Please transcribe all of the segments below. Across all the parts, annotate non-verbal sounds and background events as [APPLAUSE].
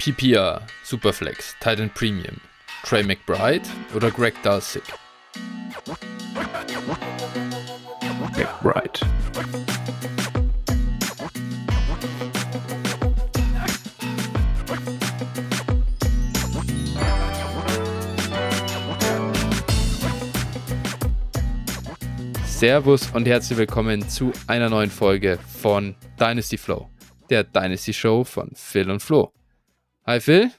PPR, Superflex, Titan Premium, Trey McBride oder Greg Dulcich? McBride. Servus und herzlich willkommen zu einer neuen Folge von Dynasty Flow, der Dynasty Show von Phil und Flo. Hi Phil,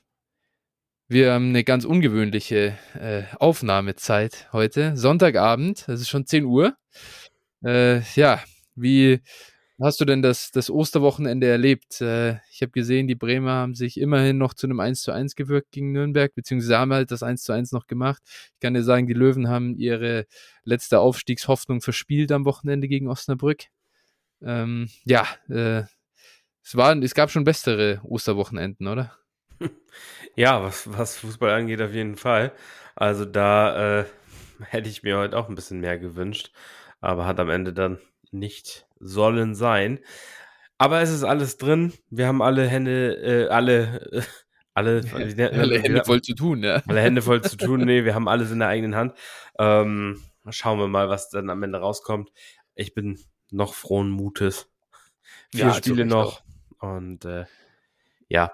wir haben eine ganz ungewöhnliche äh, Aufnahmezeit heute, Sonntagabend, es ist schon 10 Uhr. Äh, ja, wie hast du denn das, das Osterwochenende erlebt? Äh, ich habe gesehen, die Bremer haben sich immerhin noch zu einem 1 zu 1 gewirkt gegen Nürnberg, beziehungsweise haben halt das 1 zu 1 noch gemacht. Ich kann dir sagen, die Löwen haben ihre letzte Aufstiegshoffnung verspielt am Wochenende gegen Osnabrück. Ähm, ja, äh, es, war, es gab schon bessere Osterwochenenden, oder? Ja, was, was Fußball angeht, auf jeden Fall. Also da äh, hätte ich mir heute auch ein bisschen mehr gewünscht, aber hat am Ende dann nicht sollen sein. Aber es ist alles drin. Wir haben alle Hände, äh, alle, äh, alle, [LAUGHS] alle Hände voll zu tun, ja. Alle Hände voll zu tun. Nee, wir [LAUGHS] haben alles in der eigenen Hand. Ähm, schauen wir mal, was dann am Ende rauskommt. Ich bin noch frohen Mutes. Vier ja, Spiele noch. Auch. Und äh, ja.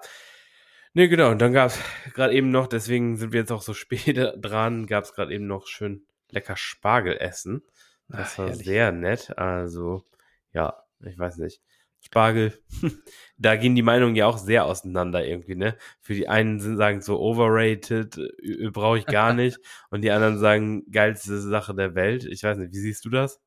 Nee, genau. Und dann gab es gerade eben noch, deswegen sind wir jetzt auch so spät [LAUGHS] dran, gab es gerade eben noch schön lecker Spargel essen. Das Ach, war herrlich. sehr nett. Also, ja, ich weiß nicht. Spargel, [LAUGHS] da gehen die Meinungen ja auch sehr auseinander irgendwie, ne? Für die einen sind, sagen so overrated, brauche ich gar [LAUGHS] nicht. und die anderen sagen, geilste Sache der Welt. Ich weiß nicht, wie siehst du das?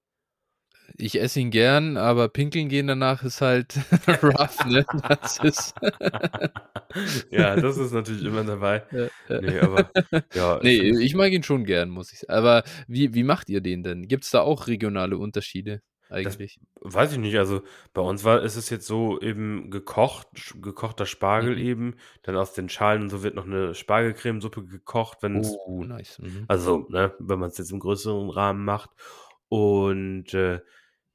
Ich esse ihn gern, aber pinkeln gehen danach ist halt [LAUGHS] rough, ne? Das ist [LAUGHS] ja, das ist natürlich immer dabei. Nee, aber ja. [LAUGHS] Nee, ich mag ihn schon gern, muss ich sagen. Aber wie, wie macht ihr den denn? Gibt es da auch regionale Unterschiede? Eigentlich. Das weiß ich nicht. Also bei uns war ist es jetzt so eben gekocht, gekochter Spargel mhm. eben. Dann aus den Schalen und so wird noch eine Spargelcremesuppe gekocht, wenn Oh, nice. Mhm. Also, ne, wenn man es jetzt im größeren Rahmen macht. Und äh,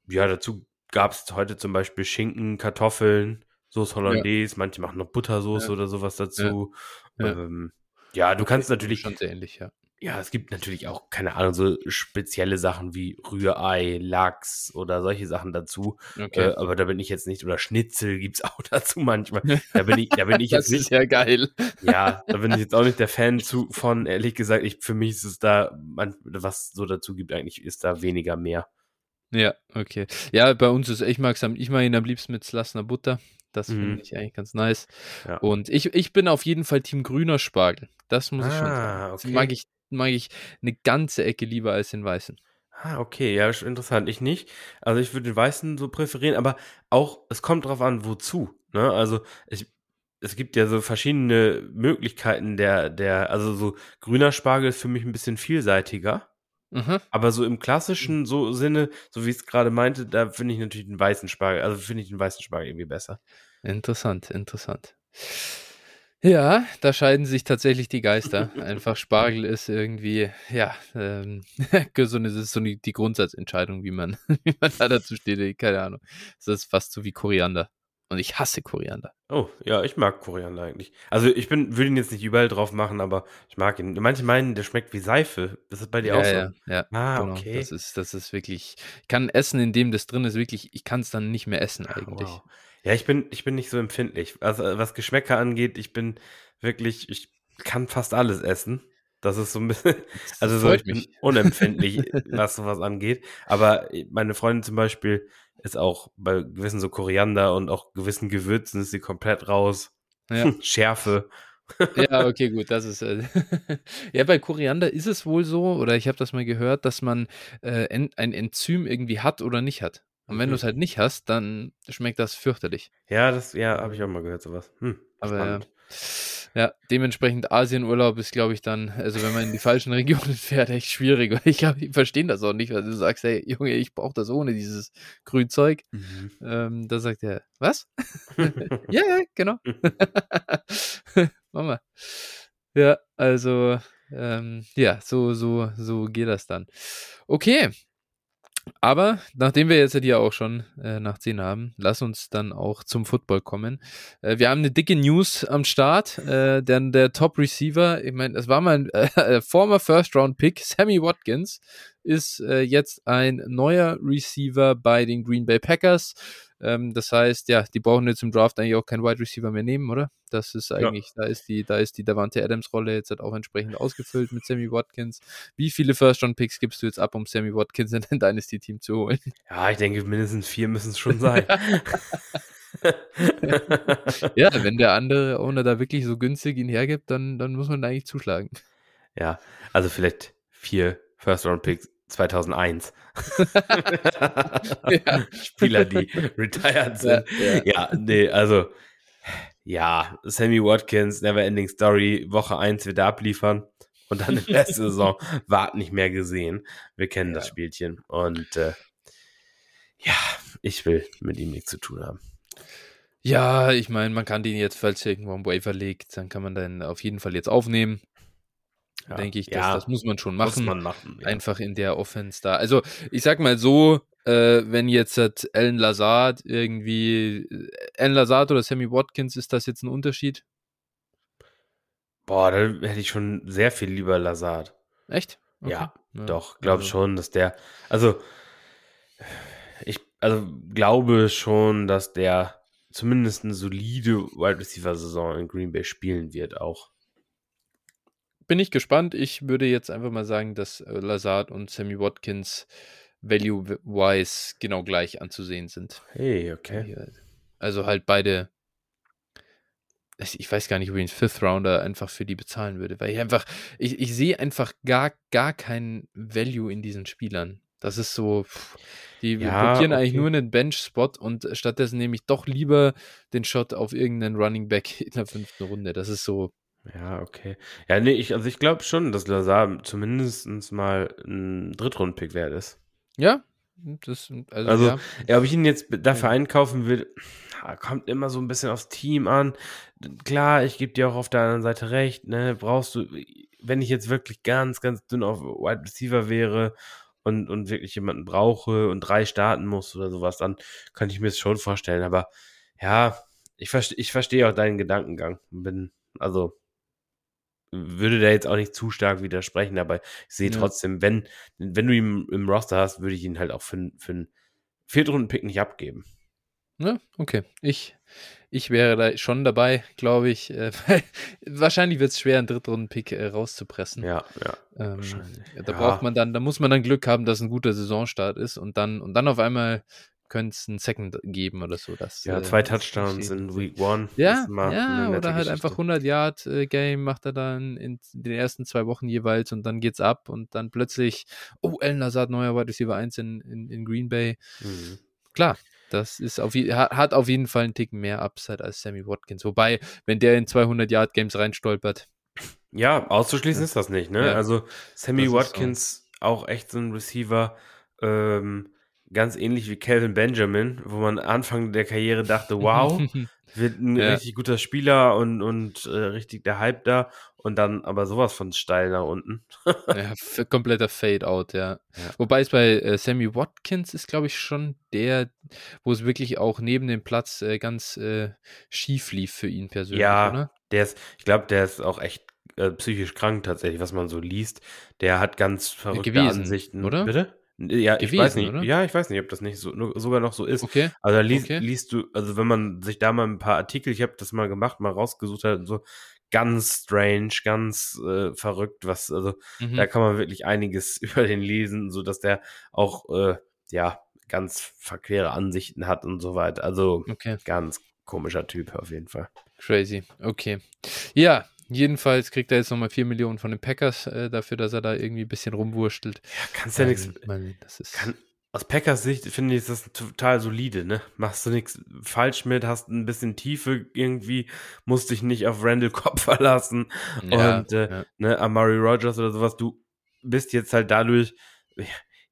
ja, dazu gab es heute zum Beispiel Schinken, Kartoffeln, Soße Hollandaise, ja. manche machen noch Buttersoße ja. oder sowas dazu. Ja, ähm, ja du kannst natürlich. Schon sehr ähnlich, ja. Ja, es gibt natürlich auch, keine Ahnung, so spezielle Sachen wie Rührei, Lachs oder solche Sachen dazu. Okay. Äh, aber da bin ich jetzt nicht, oder Schnitzel gibt's [LAUGHS] auch dazu manchmal. Da bin ich, da bin ich [LAUGHS] jetzt nicht. Das ist ja geil. Ja, da bin ich jetzt auch nicht der Fan zu, von, ehrlich gesagt, ich, für mich ist es da, man, was so dazu gibt, eigentlich ist da weniger mehr. Ja, okay. Ja, bei uns ist, ich mag ich mag ihn am liebsten mit Slassener Butter. Das mhm. finde ich eigentlich ganz nice. Ja. Und ich, ich bin auf jeden Fall Team grüner Spargel. Das muss ah, ich schon sagen. Okay. mag ich, mag ich eine ganze Ecke lieber als den weißen. Ah, okay, ja, interessant. Ich nicht. Also ich würde den weißen so präferieren, aber auch, es kommt drauf an, wozu. Ne? Also ich, es gibt ja so verschiedene Möglichkeiten der, der, also so grüner Spargel ist für mich ein bisschen vielseitiger. Mhm. Aber so im klassischen so Sinne, so wie ich es gerade meinte, da finde ich natürlich den weißen Spargel, also finde ich den weißen Spargel irgendwie besser. Interessant, interessant. Ja, da scheiden sich tatsächlich die Geister. Einfach Spargel ist irgendwie, ja, ähm, [LAUGHS] das ist so die, die Grundsatzentscheidung, wie man, [LAUGHS] wie man da dazu steht. Keine Ahnung. Das ist fast so wie Koriander. Und ich hasse Koriander. Oh, ja, ich mag Koriander eigentlich. Also ich bin, würde ihn jetzt nicht überall drauf machen, aber ich mag ihn. Manche meinen, der schmeckt wie Seife. Das ist bei dir ja, auch so. Ja, ja. Ah, genau. okay. Das ist, das ist wirklich, ich kann essen, in dem das drin ist, wirklich, ich kann es dann nicht mehr essen eigentlich. Wow. Ja, ich bin, ich bin nicht so empfindlich. Also was Geschmäcker angeht, ich bin wirklich, ich kann fast alles essen. Das ist so ein bisschen, [LAUGHS] also so, ich bin unempfindlich, was sowas angeht. Aber meine Freundin zum Beispiel, ist auch bei gewissen so Koriander und auch gewissen Gewürzen ist sie komplett raus. Ja. [LAUGHS] Schärfe. ja, [LAUGHS] okay, gut, das ist. Äh [LAUGHS] ja, bei Koriander ist es wohl so, oder ich habe das mal gehört, dass man äh, ein Enzym irgendwie hat oder nicht hat. Und wenn mhm. du es halt nicht hast, dann schmeckt das fürchterlich. Ja, das, ja, habe ich auch mal gehört, sowas. Hm, Aber ja. Ja, dementsprechend Asienurlaub ist, glaube ich, dann, also wenn man in die falschen Regionen [LAUGHS] fährt, echt schwierig. Und [LAUGHS] ich glaube, die verstehen das auch nicht, weil du sagst, hey, Junge, ich brauche das ohne dieses Grünzeug. Mhm. Ähm, da sagt er, was? [LAUGHS] ja, ja, genau. Mama. Ja, also, ähm, ja, so, so, so geht das dann. Okay. Aber nachdem wir jetzt hier auch schon äh, nach 10 haben, lass uns dann auch zum Football kommen. Äh, wir haben eine dicke News am Start, äh, denn der Top Receiver, ich meine, das war mal ein [LAUGHS] äh, former First Round Pick, Sammy Watkins, ist äh, jetzt ein neuer Receiver bei den Green Bay Packers. Ähm, das heißt, ja, die brauchen jetzt im Draft eigentlich auch keinen Wide Receiver mehr nehmen, oder? Das ist eigentlich, ja. da ist die, da ist die Davante Adams Rolle jetzt halt auch entsprechend ausgefüllt mit Sammy Watkins. Wie viele First Round Picks gibst du jetzt ab, um Sammy Watkins in dein Dynasty Team zu holen? Ja, ich denke, mindestens vier müssen es schon sein. [LAUGHS] ja, wenn der andere Owner da wirklich so günstig ihn hergibt, dann, dann muss man da eigentlich zuschlagen. Ja, also vielleicht vier First Round Picks 2001. [LAUGHS] ja. Spieler, die retired sind. Ja, ja. ja, nee, also ja, Sammy Watkins, Neverending Story, Woche 1 wird er abliefern und dann in der [LAUGHS] Saison wart nicht mehr gesehen. Wir kennen das Spielchen und äh, ja, ich will mit ihm nichts zu tun haben. Ja, ich meine, man kann den jetzt, falls irgendwo am Waiver liegt, dann kann man den auf jeden Fall jetzt aufnehmen ja. denke ich. Das, ja, das muss man schon machen. Muss man machen ja. Einfach in der Offense da. Also ich sag mal so, äh, wenn jetzt hat Alan Lazard irgendwie, äh, Alan Lazard oder Sammy Watkins, ist das jetzt ein Unterschied? Boah, da hätte ich schon sehr viel lieber Lazard. Echt? Okay. Ja, doch, glaube also. schon, dass der, also ich, also glaube schon, dass der zumindest eine solide Wide Receiver Saison in Green Bay spielen wird auch bin ich gespannt. Ich würde jetzt einfach mal sagen, dass äh, Lazard und Sammy Watkins value-wise genau gleich anzusehen sind. Hey, okay. Also halt beide. Ich weiß gar nicht, ob ich einen Fifth Rounder einfach für die bezahlen würde, weil ich einfach, ich, ich sehe einfach gar, gar keinen Value in diesen Spielern. Das ist so, die ja, blockieren okay. eigentlich nur einen Bench-Spot und stattdessen nehme ich doch lieber den Shot auf irgendeinen Running Back in der fünften Runde. Das ist so, ja, okay. Ja, nee, ich, also ich glaube schon, dass Lazar zumindest mal ein Drittrunden-Pick wert ist. Ja, das, also, also ja. ja. ob ich ihn jetzt dafür einkaufen will, kommt immer so ein bisschen aufs Team an. Klar, ich gebe dir auch auf der anderen Seite recht, ne, brauchst du, wenn ich jetzt wirklich ganz, ganz dünn auf Wide Receiver wäre und, und wirklich jemanden brauche und drei starten muss oder sowas, dann kann ich mir das schon vorstellen. Aber ja, ich, verste, ich verstehe auch deinen Gedankengang. Bin, also, würde da jetzt auch nicht zu stark widersprechen, aber ich sehe ja. trotzdem, wenn, wenn du ihn im Roster hast, würde ich ihn halt auch für, für einen Viertrunden-Pick nicht abgeben. Ja, okay. Ich, ich wäre da schon dabei, glaube ich. Äh, [LAUGHS] wahrscheinlich wird es schwer, einen Drittrunden-Pick äh, rauszupressen. Ja, ja. Ähm, da ja. braucht man dann, da muss man dann Glück haben, dass ein guter Saisonstart ist und dann, und dann auf einmal könnte es einen Second geben oder so. Das, ja, äh, zwei Touchdowns in Week One. Ja, ja oder halt einfach 100 Yard äh, Game macht er dann in den ersten zwei Wochen jeweils und dann geht's ab und dann plötzlich, oh, El Nazard, neuer Wide Receiver 1 in, in, in Green Bay. Mhm. Klar, das ist auf, hat auf jeden Fall einen Ticken mehr Upside als Sammy Watkins. Wobei, wenn der in 200 Yard Games reinstolpert. Ja, auszuschließen ja. ist das nicht, ne? Ja. Also Sammy Watkins auch echt so ein Receiver, ähm, ganz ähnlich wie Calvin Benjamin, wo man Anfang der Karriere dachte, wow, [LAUGHS] wird ein ja. richtig guter Spieler und, und äh, richtig der Hype da und dann aber sowas von steil nach unten. [LAUGHS] ja, kompletter Fade-out, ja. ja. Wobei es bei äh, Sammy Watkins ist, glaube ich, schon der, wo es wirklich auch neben dem Platz äh, ganz äh, schief lief für ihn persönlich, ja, oder? Der ist, ich glaube, der ist auch echt äh, psychisch krank tatsächlich, was man so liest. Der hat ganz verrückte gewesen, Ansichten. Oder? Bitte? Ja, gewesen, ich weiß nicht. Oder? Ja, ich weiß nicht, ob das nicht so sogar noch so ist. Okay. Also da liest, okay. liest du, also wenn man sich da mal ein paar Artikel, ich habe das mal gemacht, mal rausgesucht hat, so ganz strange, ganz äh, verrückt, was, also mhm. da kann man wirklich einiges [LAUGHS] über den lesen, so dass der auch äh, ja ganz verquere Ansichten hat und so weiter. Also okay. ganz komischer Typ auf jeden Fall. Crazy. Okay. Ja, Jedenfalls kriegt er jetzt nochmal 4 Millionen von den Packers äh, dafür, dass er da irgendwie ein bisschen rumwurstelt. Ja, kannst ja ähm, nichts. Das ist. Kann, aus Packers Sicht finde ich, das total solide, ne? Machst du nichts falsch mit, hast ein bisschen Tiefe irgendwie, musst dich nicht auf Randall Cobb [LAUGHS] verlassen ja, und äh, ja. ne, Amari Rogers oder sowas. Du bist jetzt halt dadurch,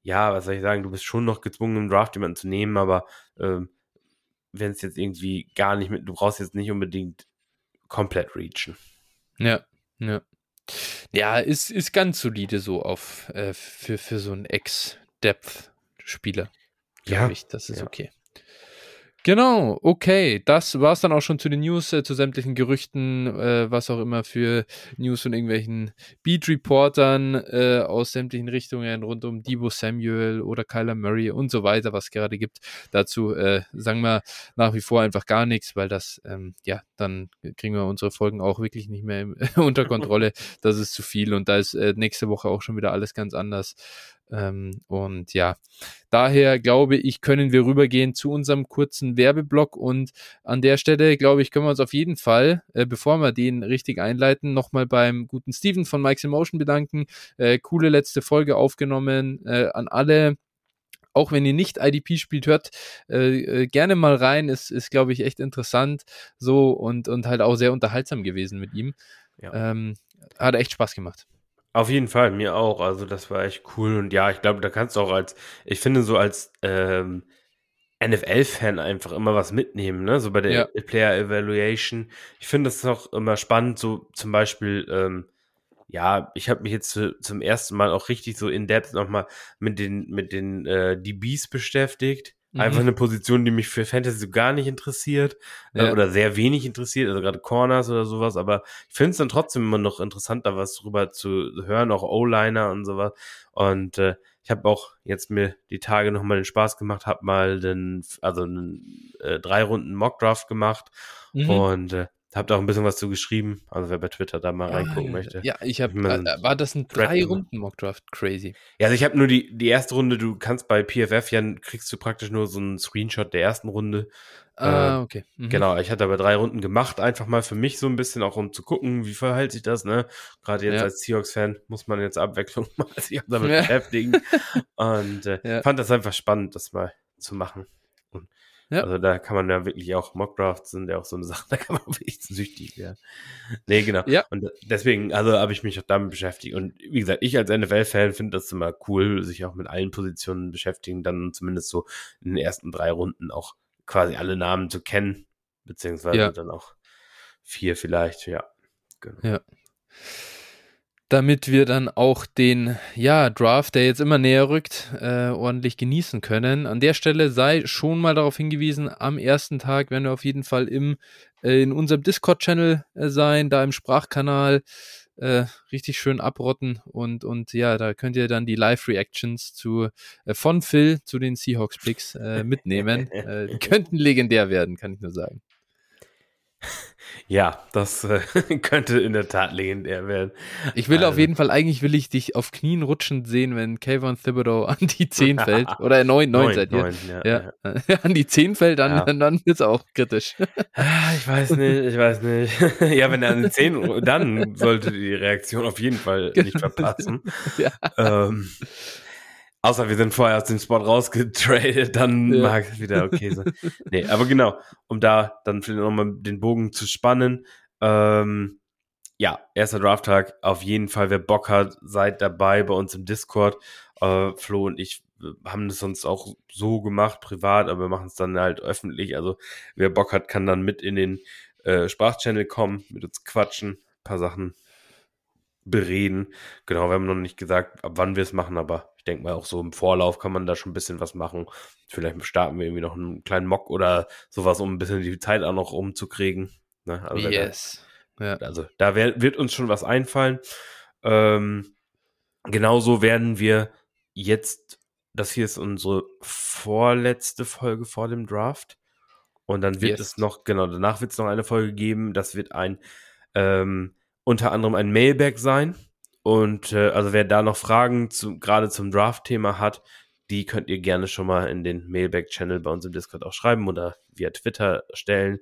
ja, was soll ich sagen, du bist schon noch gezwungen, im Draft jemanden zu nehmen, aber ähm, wenn es jetzt irgendwie gar nicht mit, du brauchst jetzt nicht unbedingt komplett reachen. Ja, ja. Ja, ist, ist ganz solide so auf äh, für, für so einen Ex-Depth Spieler. Ja, ich, das ist ja. okay. Genau, okay. Das war es dann auch schon zu den News, äh, zu sämtlichen Gerüchten, äh, was auch immer für News von irgendwelchen Beat-Reportern äh, aus sämtlichen Richtungen rund um Debo Samuel oder Kyler Murray und so weiter, was es gerade gibt. Dazu äh, sagen wir nach wie vor einfach gar nichts, weil das, ähm, ja, dann kriegen wir unsere Folgen auch wirklich nicht mehr im, [LAUGHS] unter Kontrolle. Das ist zu viel und da ist äh, nächste Woche auch schon wieder alles ganz anders. Ähm, und ja, daher glaube ich, können wir rübergehen zu unserem kurzen Werbeblock und an der Stelle, glaube ich, können wir uns auf jeden Fall, äh, bevor wir den richtig einleiten, nochmal beim guten Steven von Mike's Emotion bedanken. Äh, coole letzte Folge aufgenommen äh, an alle auch wenn ihr nicht IDP spielt, hört äh, äh, gerne mal rein. Ist, ist glaube ich, echt interessant so und, und halt auch sehr unterhaltsam gewesen mit ihm. Ja. Ähm, hat echt Spaß gemacht. Auf jeden Fall, mir auch. Also das war echt cool. Und ja, ich glaube, da kannst du auch als, ich finde so als ähm, NFL-Fan einfach immer was mitnehmen, ne? So bei der ja. Player Evaluation. Ich finde das auch immer spannend, so zum Beispiel, ähm, ja, ich habe mich jetzt zu, zum ersten Mal auch richtig so in Depth nochmal mit den, mit den äh, DBs beschäftigt. Einfach mhm. eine Position, die mich für Fantasy so gar nicht interessiert äh, ja. oder sehr wenig interessiert, also gerade Corners oder sowas, aber ich finde es dann trotzdem immer noch interessant, da was drüber zu hören, auch O-Liner und sowas. Und äh, ich habe auch jetzt mir die Tage nochmal den Spaß gemacht, habe mal den, also einen äh, drei Runden Mockdraft gemacht mhm. und äh, Habt auch ein bisschen was zu geschrieben, also wer bei Twitter da mal reingucken ah, möchte. Ja, ich habe, äh, war das ein drei Runden Mockdraft? Crazy. Ja, also ich habe nur die, die erste Runde, du kannst bei PFF ja, kriegst du praktisch nur so einen Screenshot der ersten Runde. Ah, äh, okay. Mhm. Genau, ich hatte aber drei Runden gemacht, einfach mal für mich so ein bisschen, auch um zu gucken, wie verhält sich das, ne? Gerade jetzt ja. als Seahawks-Fan muss man jetzt Abwechslung [LAUGHS] mal sich damit ja. beschäftigen. [LAUGHS] Und äh, ja. fand das einfach spannend, das mal zu machen. Ja. Also da kann man ja wirklich auch Mockdrafts sind ja auch so eine Sache, [LAUGHS] da kann man wirklich süchtig werden. Nee, genau. Ja. Und deswegen, also habe ich mich auch damit beschäftigt. Und wie gesagt, ich als NFL-Fan finde das immer cool, sich auch mit allen Positionen beschäftigen, dann zumindest so in den ersten drei Runden auch quasi alle Namen zu kennen, beziehungsweise ja. dann auch vier vielleicht, ja. Genau. Ja damit wir dann auch den ja, Draft, der jetzt immer näher rückt, äh, ordentlich genießen können. An der Stelle sei schon mal darauf hingewiesen, am ersten Tag werden wir auf jeden Fall im, äh, in unserem Discord-Channel äh, sein, da im Sprachkanal äh, richtig schön abrotten und, und ja, da könnt ihr dann die Live-Reactions zu äh, von Phil zu den Seahawks-Picks äh, mitnehmen. [LAUGHS] äh, die könnten legendär werden, kann ich nur sagen. Ja, das äh, [LAUGHS] könnte in der Tat legendär werden. Ich will also. auf jeden Fall, eigentlich will ich dich auf Knien rutschend sehen, wenn Kayvon Thibodeau [LAUGHS] an die 10 fällt. Oder 9, 9, 9 seid ihr. 9, ja, ja. ja. [LAUGHS] An die 10 fällt, dann, ja. dann, es auch kritisch. Ah, ich weiß nicht, ich weiß nicht. ja, wenn er an die 10, dann sollte die Reaktion auf jeden Fall nicht verpassen. ja. Ähm, Außer wir sind vorher aus dem Spot rausgetradet, dann ja. mag es wieder okay sein. nee, aber genau, um da dann vielleicht nochmal den Bogen zu spannen. Ähm, ja, erster Drafttag, auf jeden Fall, wer Bock hat, seid dabei bei uns im Discord. Äh, Flo und ich haben das sonst auch so gemacht, privat, aber wir machen es dann halt öffentlich. Also wer Bock hat, kann dann mit in den äh, Sprachchannel kommen, mit uns quatschen, paar Sachen bereden. Genau, wir haben noch nicht gesagt, ab wann wir es machen, aber denke mal auch so im Vorlauf kann man da schon ein bisschen was machen. Vielleicht starten wir irgendwie noch einen kleinen Mock oder sowas, um ein bisschen die Zeit auch noch umzukriegen. Ne? Also yes. Da, ja. Also da wär, wird uns schon was einfallen. Ähm, genauso werden wir jetzt, das hier ist unsere vorletzte Folge vor dem Draft. Und dann wird yes. es noch, genau, danach wird es noch eine Folge geben. Das wird ein ähm, unter anderem ein Mailback sein. Und äh, also wer da noch Fragen zu, gerade zum Draft-Thema hat, die könnt ihr gerne schon mal in den Mailback-Channel bei uns im Discord auch schreiben oder via Twitter stellen.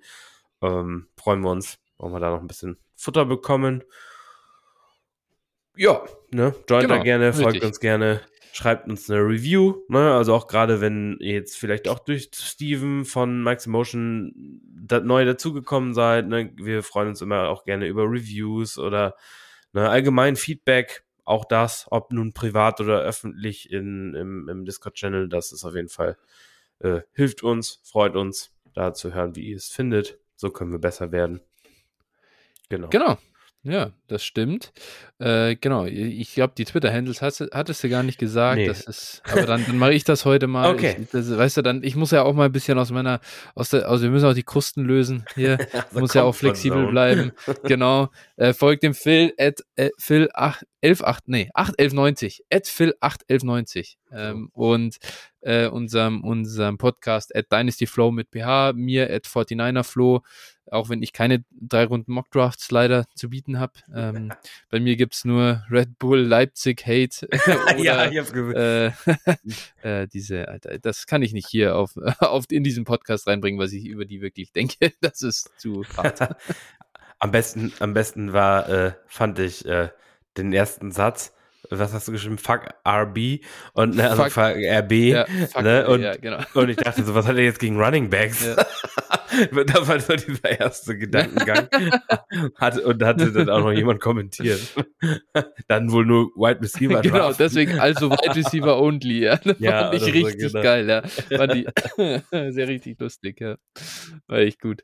Ähm, freuen wir uns, wollen wir da noch ein bisschen Futter bekommen. Ja, ne, joint genau, da gerne, folgt richtig. uns gerne, schreibt uns eine Review, ne, also auch gerade wenn ihr jetzt vielleicht auch durch Steven von Max Emotion da, neu dazugekommen seid, ne, wir freuen uns immer auch gerne über Reviews oder ne, allgemein Feedback, auch das, ob nun privat oder öffentlich in, im, im Discord-Channel, das ist auf jeden Fall, äh, hilft uns, freut uns, da zu hören, wie ihr es findet. So können wir besser werden. Genau. Genau. Ja, das stimmt. Äh, genau, ich glaube, die Twitter-Handles hattest, du gar nicht gesagt. Nee. Das ist, aber dann, dann mache ich das heute mal. Okay. Ich, das, weißt du, dann, ich muss ja auch mal ein bisschen aus meiner, aus der, also wir müssen auch die Kosten lösen hier. [LAUGHS] also muss ja auch flexibel bleiben. [LAUGHS] genau. Äh, folgt dem Phil at äh, Phil 8, 11, 8, nee, 8, 11, 90. At Phil 8, 11, 90. Ähm, und äh, unserem, unserem Podcast at Dynasty Flow mit PH, mir at 49er Flow auch wenn ich keine drei Runden Mockdrafts leider zu bieten habe. Ähm, [LAUGHS] bei mir gibt es nur Red Bull Leipzig Hate. [LAUGHS] [LAUGHS] oder, ja, ich hab's äh, äh, diese, Alter, das kann ich nicht hier auf, auf in diesen Podcast reinbringen, was ich über die wirklich denke. Das ist zu hart. am besten, am besten war, äh, fand ich äh, den ersten Satz was hast du geschrieben? Fuck RB und ne, also fuck, fuck RB. Ja, fuck ne? und, ja, genau. [LAUGHS] und ich dachte so, was hat er jetzt gegen Running Backs? Ja. das war so dieser erste Gedankengang. [LAUGHS] hat, und hatte dann auch noch jemand kommentiert. [LAUGHS] dann wohl nur Wide Receiver. Genau, draft. deswegen also Wide Receiver only. Ja, das ja, fand ich richtig genau. geil. Ja. Fand die sehr richtig lustig. Ja. War echt gut.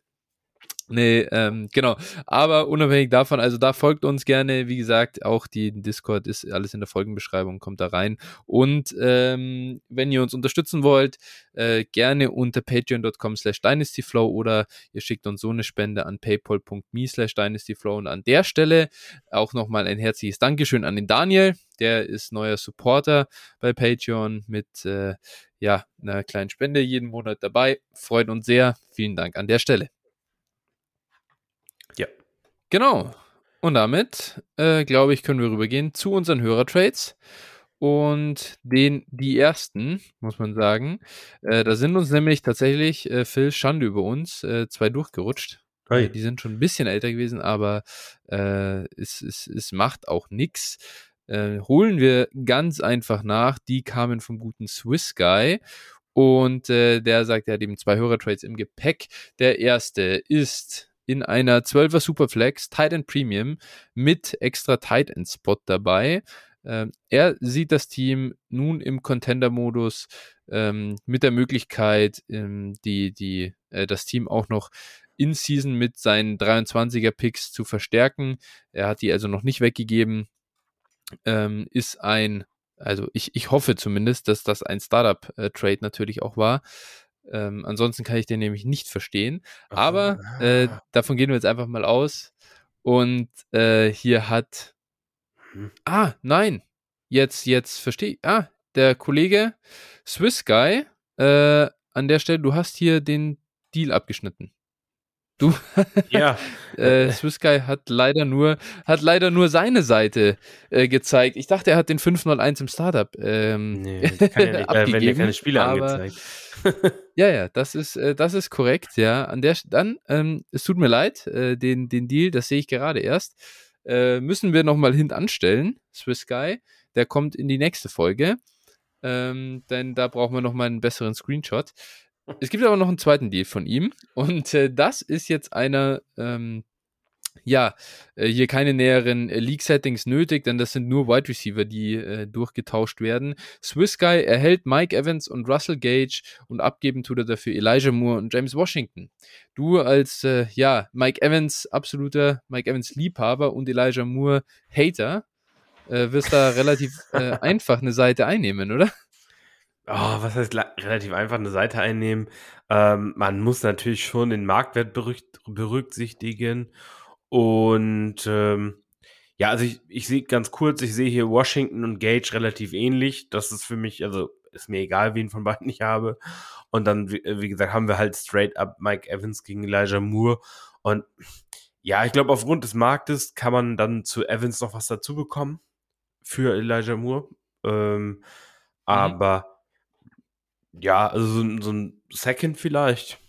Nee, ähm, genau. Aber unabhängig davon, also da folgt uns gerne, wie gesagt, auch die Discord ist alles in der Folgenbeschreibung, kommt da rein. Und ähm, wenn ihr uns unterstützen wollt, äh, gerne unter patreon.com slash dynastyflow oder ihr schickt uns so eine Spende an paypal.me slash dynastyflow. Und an der Stelle auch nochmal ein herzliches Dankeschön an den Daniel, der ist neuer Supporter bei Patreon mit äh, ja, einer kleinen Spende jeden Monat dabei. Freut uns sehr. Vielen Dank an der Stelle. Genau. Und damit, äh, glaube ich, können wir rübergehen zu unseren Hörertrades. Und den, die ersten, muss man sagen, äh, da sind uns nämlich tatsächlich, äh, Phil, Schande über uns, äh, zwei durchgerutscht. Hey. Die sind schon ein bisschen älter gewesen, aber äh, es, es, es macht auch nichts. Äh, holen wir ganz einfach nach. Die kamen vom guten Swiss Guy. Und äh, der sagt, er hat eben zwei Hörertrades im Gepäck. Der erste ist in einer 12er Superflex Tight Premium mit extra Tight Spot dabei. Ähm, er sieht das Team nun im Contender-Modus ähm, mit der Möglichkeit, ähm, die, die, äh, das Team auch noch in Season mit seinen 23er Picks zu verstärken. Er hat die also noch nicht weggegeben. Ähm, ist ein, also ich, ich hoffe zumindest, dass das ein Startup-Trade äh, natürlich auch war. Ähm, ansonsten kann ich den nämlich nicht verstehen. Aber äh, davon gehen wir jetzt einfach mal aus. Und äh, hier hat. Hm. Ah, nein. Jetzt, jetzt verstehe ich. Ah, der Kollege Swiss Guy, äh, an der Stelle, du hast hier den Deal abgeschnitten. Du, ja. [LAUGHS] äh, Swiss Guy hat leider nur, hat leider nur seine Seite äh, gezeigt. Ich dachte, er hat den 501 im Startup ähm, nee, kann ja nicht, [LAUGHS] abgegeben, wenn ja keine Spiele aber, angezeigt. [LAUGHS] ja, ja, das ist, äh, das ist korrekt, ja. An der dann, ähm, es tut mir leid, äh, den, den Deal, das sehe ich gerade erst, äh, müssen wir nochmal hintanstellen, Swiss Guy. Der kommt in die nächste Folge. Ähm, denn da brauchen wir nochmal einen besseren Screenshot. Es gibt aber noch einen zweiten Deal von ihm und äh, das ist jetzt einer, ähm, ja, äh, hier keine näheren äh, League-Settings nötig, denn das sind nur Wide Receiver, die äh, durchgetauscht werden. Swiss Guy erhält Mike Evans und Russell Gage und abgeben tut er dafür Elijah Moore und James Washington. Du als, äh, ja, Mike Evans absoluter Mike Evans Liebhaber und Elijah Moore Hater äh, wirst da relativ [LAUGHS] einfach eine Seite einnehmen, oder? Oh, was heißt relativ einfach eine Seite einnehmen? Ähm, man muss natürlich schon den Marktwert berücksichtigen. Und ähm, ja, also ich, ich sehe ganz kurz, ich sehe hier Washington und Gage relativ ähnlich. Das ist für mich, also ist mir egal, wen von beiden ich habe. Und dann, wie, wie gesagt, haben wir halt straight up Mike Evans gegen Elijah Moore. Und ja, ich glaube, aufgrund des Marktes kann man dann zu Evans noch was dazu bekommen für Elijah Moore. Ähm, mhm. Aber ja, also so, so ein Second vielleicht.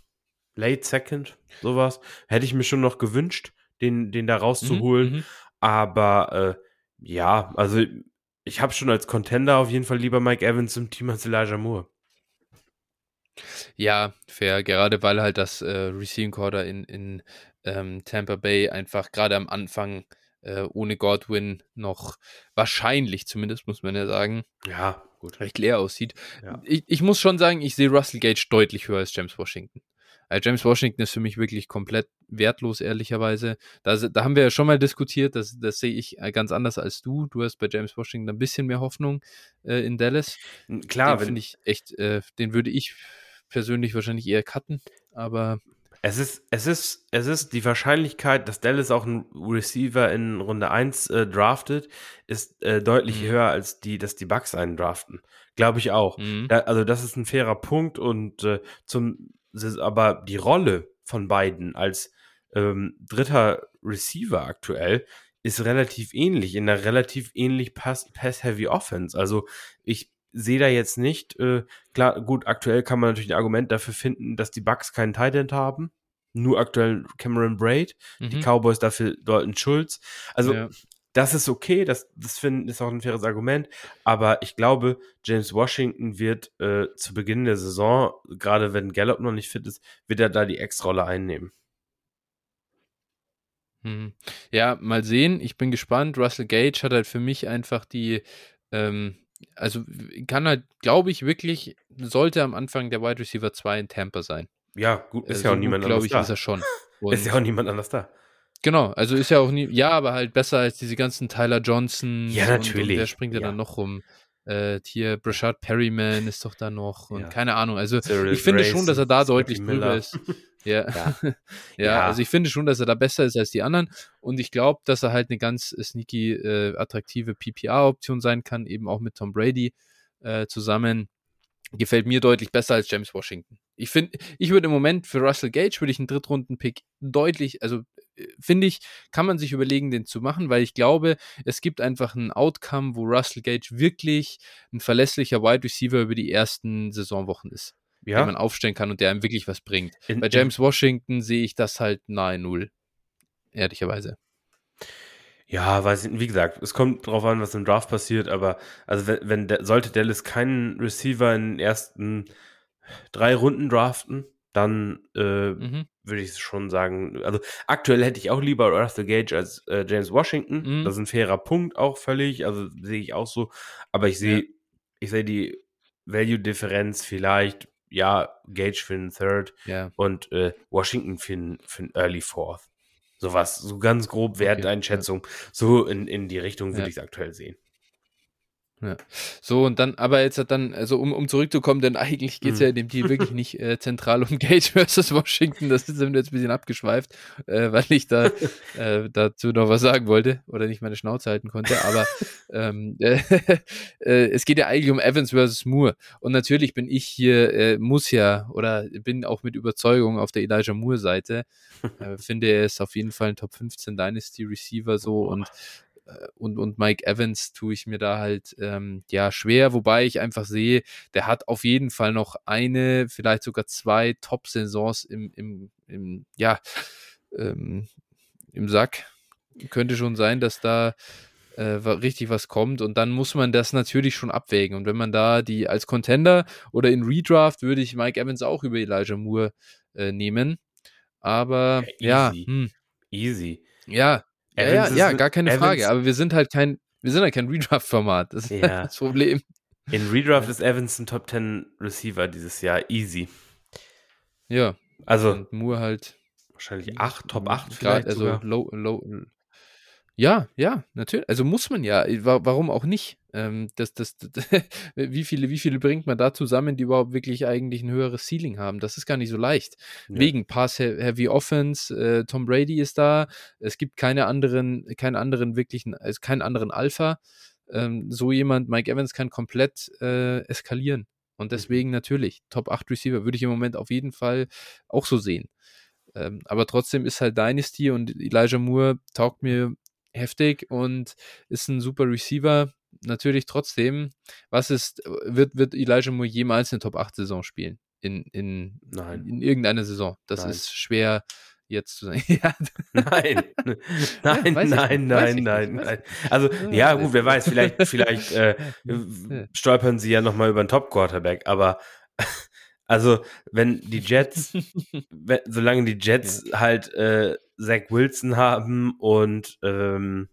Late Second, sowas. Hätte ich mir schon noch gewünscht, den, den da rauszuholen. Mhm, mhm. Aber äh, ja, also ich habe schon als Contender auf jeden Fall lieber Mike Evans im Team als Elijah Moore. Ja, fair, gerade weil halt das äh, Receiving Quarter in, in ähm, Tampa Bay einfach gerade am Anfang äh, ohne Godwin noch wahrscheinlich zumindest, muss man ja sagen. Ja, gut. recht leer aussieht. Ja. Ich, ich muss schon sagen, ich sehe Russell Gage deutlich höher als James Washington. Also James Washington ist für mich wirklich komplett wertlos, ehrlicherweise. Da, da haben wir ja schon mal diskutiert, das, das sehe ich äh, ganz anders als du. Du hast bei James Washington ein bisschen mehr Hoffnung äh, in Dallas. Klar, den finde ich echt, äh, den würde ich persönlich wahrscheinlich eher cutten, aber es ist, es ist, es ist die Wahrscheinlichkeit, dass Dallas auch einen Receiver in Runde 1 äh, draftet, ist äh, deutlich mhm. höher als die, dass die Bucks einen draften. Glaube ich auch. Mhm. Da, also das ist ein fairer Punkt und äh, zum, aber die Rolle von beiden als ähm, dritter Receiver aktuell ist relativ ähnlich, in einer relativ ähnlich Pass-Heavy Offense. Also ich sehe da jetzt nicht, äh, klar, gut, aktuell kann man natürlich ein Argument dafür finden, dass die Bucks keinen Tight End haben. Nur aktuell Cameron Braid, mhm. die Cowboys dafür Dalton Schulz. Also, ja. das ist okay, das, das finde ist auch ein faires Argument. Aber ich glaube, James Washington wird äh, zu Beginn der Saison, gerade wenn Gallup noch nicht fit ist, wird er da die Ex-Rolle einnehmen. Mhm. Ja, mal sehen. Ich bin gespannt. Russell Gage hat halt für mich einfach die, ähm, also kann halt, glaube ich, wirklich, sollte am Anfang der Wide Receiver 2 in Tampa sein. Ja, gut, ist also ja auch niemand anders ich, da. Glaube ich, ist er schon. Und [LAUGHS] ist ja auch niemand anders da. Genau, also ist ja auch nie, ja, aber halt besser als diese ganzen Tyler Johnson. Ja, natürlich. Und, und wer springt ja dann noch rum? Äh, hier, Brashad Perryman ist doch da noch und ja. keine Ahnung. Also Cyril ich finde Grace schon, dass er da deutlich drüber ist. [LAUGHS] Ja. Ja. [LAUGHS] ja. ja. also ich finde schon, dass er da besser ist als die anderen und ich glaube, dass er halt eine ganz sneaky, äh, attraktive PPR-Option sein kann, eben auch mit Tom Brady äh, zusammen. Gefällt mir deutlich besser als James Washington. Ich finde, ich würde im Moment für Russell Gage würde ich einen Drittrunden-Pick deutlich, also äh, finde ich, kann man sich überlegen, den zu machen, weil ich glaube, es gibt einfach ein Outcome, wo Russell Gage wirklich ein verlässlicher Wide Receiver über die ersten Saisonwochen ist ja. den man aufstellen kann und der einem wirklich was bringt. In, Bei James in, Washington sehe ich das halt nahe Null. Ehrlicherweise. Ja, weiß ich, wie gesagt, es kommt drauf an, was im Draft passiert, aber also wenn, wenn der, sollte Dallas keinen Receiver in den ersten drei Runden draften, dann äh, mhm. würde ich schon sagen, also aktuell hätte ich auch lieber Russell Gage als äh, James Washington. Mhm. Das ist ein fairer Punkt auch völlig, also sehe ich auch so. Aber ich sehe, ja. ich sehe die Value-Differenz vielleicht ja, Gage für einen Third ja. und äh, Washington für einen, für einen Early Fourth. Sowas, so ganz grob Werteinschätzung. Okay. So in, in die Richtung würde ja. ich es aktuell sehen. Ja. So, und dann, aber jetzt hat dann, also um, um zurückzukommen, denn eigentlich geht es mhm. ja in dem Deal wirklich nicht äh, zentral um [LAUGHS] Gage versus Washington. Das ist jetzt ein bisschen abgeschweift, äh, weil ich da [LAUGHS] äh, dazu noch was sagen wollte oder nicht meine Schnauze halten konnte. Aber [LAUGHS] ähm, äh, es geht ja eigentlich um Evans versus Moore. Und natürlich bin ich hier, äh, muss ja, oder bin auch mit Überzeugung auf der Elijah Moore-Seite. Äh, finde, er ist auf jeden Fall ein Top 15 Dynasty Receiver so und und, und Mike Evans tue ich mir da halt ähm, ja schwer, wobei ich einfach sehe, der hat auf jeden Fall noch eine, vielleicht sogar zwei Top-Saisons im, im, im, ja, ähm, im Sack. Könnte schon sein, dass da äh, richtig was kommt und dann muss man das natürlich schon abwägen. Und wenn man da die als Contender oder in Redraft würde ich Mike Evans auch über Elijah Moore äh, nehmen. Aber ja, easy. Ja, hm. easy. Ja, ja, ja, ja, gar keine Evans Frage. Aber wir sind halt kein, wir sind halt kein Redraft-Format. Das ist ja. das Problem. In Redraft ist Evans ein Top 10 Receiver dieses Jahr. Easy. Ja. Also. Und Moore halt. Wahrscheinlich 8, Top 8 vielleicht. Also sogar. low, low, ja, ja, natürlich. Also muss man ja. Warum auch nicht? Ähm, das, das, das [LAUGHS] wie, viele, wie viele bringt man da zusammen, die überhaupt wirklich eigentlich ein höheres Ceiling haben? Das ist gar nicht so leicht. Ja. Wegen Pass-Heavy Offense, äh, Tom Brady ist da, es gibt keine anderen, keinen anderen wirklichen, also keinen anderen Alpha. Ähm, so jemand, Mike Evans, kann komplett äh, eskalieren. Und mhm. deswegen mhm. natürlich, Top 8 Receiver würde ich im Moment auf jeden Fall auch so sehen. Ähm, aber trotzdem ist halt Dynasty und Elijah Moore taugt mir heftig und ist ein super Receiver. Natürlich trotzdem, was ist, wird, wird Elijah Moore jemals eine Top 8 Saison spielen? In, in, Nein. in irgendeiner Saison. Das Nein. ist schwer jetzt zu sagen. [LAUGHS] nein, [LAUGHS] nein, nein, nein, nein, nein, nein. Also, ja, gut, wer weiß, vielleicht, vielleicht äh, [LAUGHS] stolpern sie ja nochmal über einen Top-Quarterback, aber also, wenn die Jets, [LAUGHS] wenn, solange die Jets halt äh, Zach Wilson haben und ähm,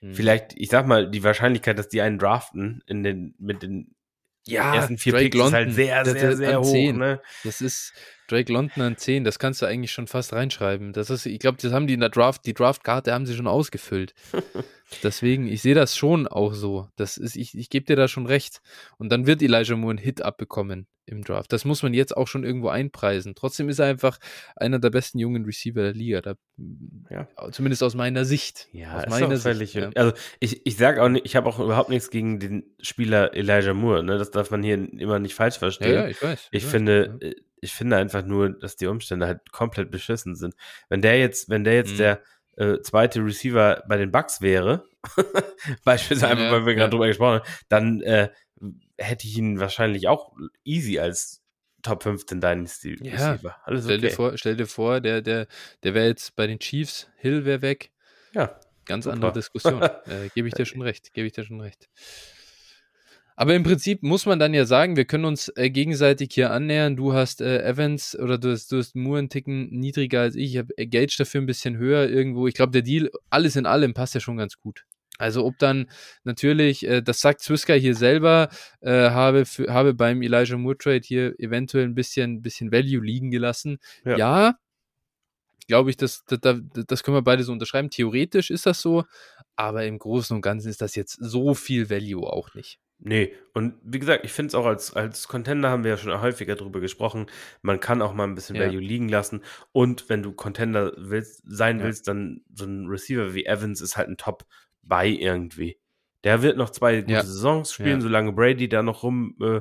hm. vielleicht, ich sag mal, die Wahrscheinlichkeit, dass die einen draften in den, mit den ja, ersten vier Drake Picks London, ist halt sehr, sehr, sehr, sehr hoch. 10. Ne? Das ist Drake London an 10, das kannst du eigentlich schon fast reinschreiben. Das ist, ich glaube, das haben die in der Draft, die Draftkarte haben sie schon ausgefüllt. [LAUGHS] Deswegen, ich sehe das schon auch so. Das ist, ich, ich gebe dir da schon recht. Und dann wird Elijah Moore einen Hit abbekommen im Draft. Das muss man jetzt auch schon irgendwo einpreisen. Trotzdem ist er einfach einer der besten jungen Receiver der Liga. Da, ja. Zumindest aus meiner Sicht. Ja, aus meiner Sicht. Ja. Also ich, ich sage auch nicht, ich habe auch überhaupt nichts gegen den Spieler Elijah Moore. Ne? Das darf man hier immer nicht falsch verstehen. Ja, ich weiß. Ich, ich finde, weiß, ich finde einfach nur, dass die Umstände halt komplett beschissen sind. Wenn der jetzt, wenn der jetzt mhm. der äh, zweite Receiver bei den Bucks wäre, [LAUGHS] beispielsweise, ja, weil wir gerade drüber gesprochen haben, dann äh, hätte ich ihn wahrscheinlich auch easy als Top 15 Dynasty Receiver. Alles stell, okay. dir vor, stell dir vor, der, der, der wäre jetzt bei den Chiefs, Hill wäre weg. Ja. Ganz super. andere Diskussion. [LAUGHS] äh, Gebe ich dir schon recht. Gebe ich dir schon recht. Aber im Prinzip muss man dann ja sagen, wir können uns äh, gegenseitig hier annähern. Du hast äh, Evans oder du hast, du hast Moore einen Ticken niedriger als ich. Ich habe Gage dafür ein bisschen höher irgendwo. Ich glaube, der Deal, alles in allem, passt ja schon ganz gut. Also ob dann natürlich, äh, das sagt Zwiska hier selber, äh, habe, für, habe beim Elijah Moore Trade hier eventuell ein bisschen, bisschen Value liegen gelassen. Ja, ja glaube ich, das, das, das können wir beide so unterschreiben. Theoretisch ist das so, aber im Großen und Ganzen ist das jetzt so viel Value auch nicht. Nee, und wie gesagt, ich finde es auch als, als Contender haben wir ja schon häufiger drüber gesprochen. Man kann auch mal ein bisschen ja. Value liegen lassen. Und wenn du Contender willst, sein ja. willst, dann so ein Receiver wie Evans ist halt ein Top bei irgendwie. Der wird noch zwei gute ja. Saisons spielen, solange Brady da noch rum äh,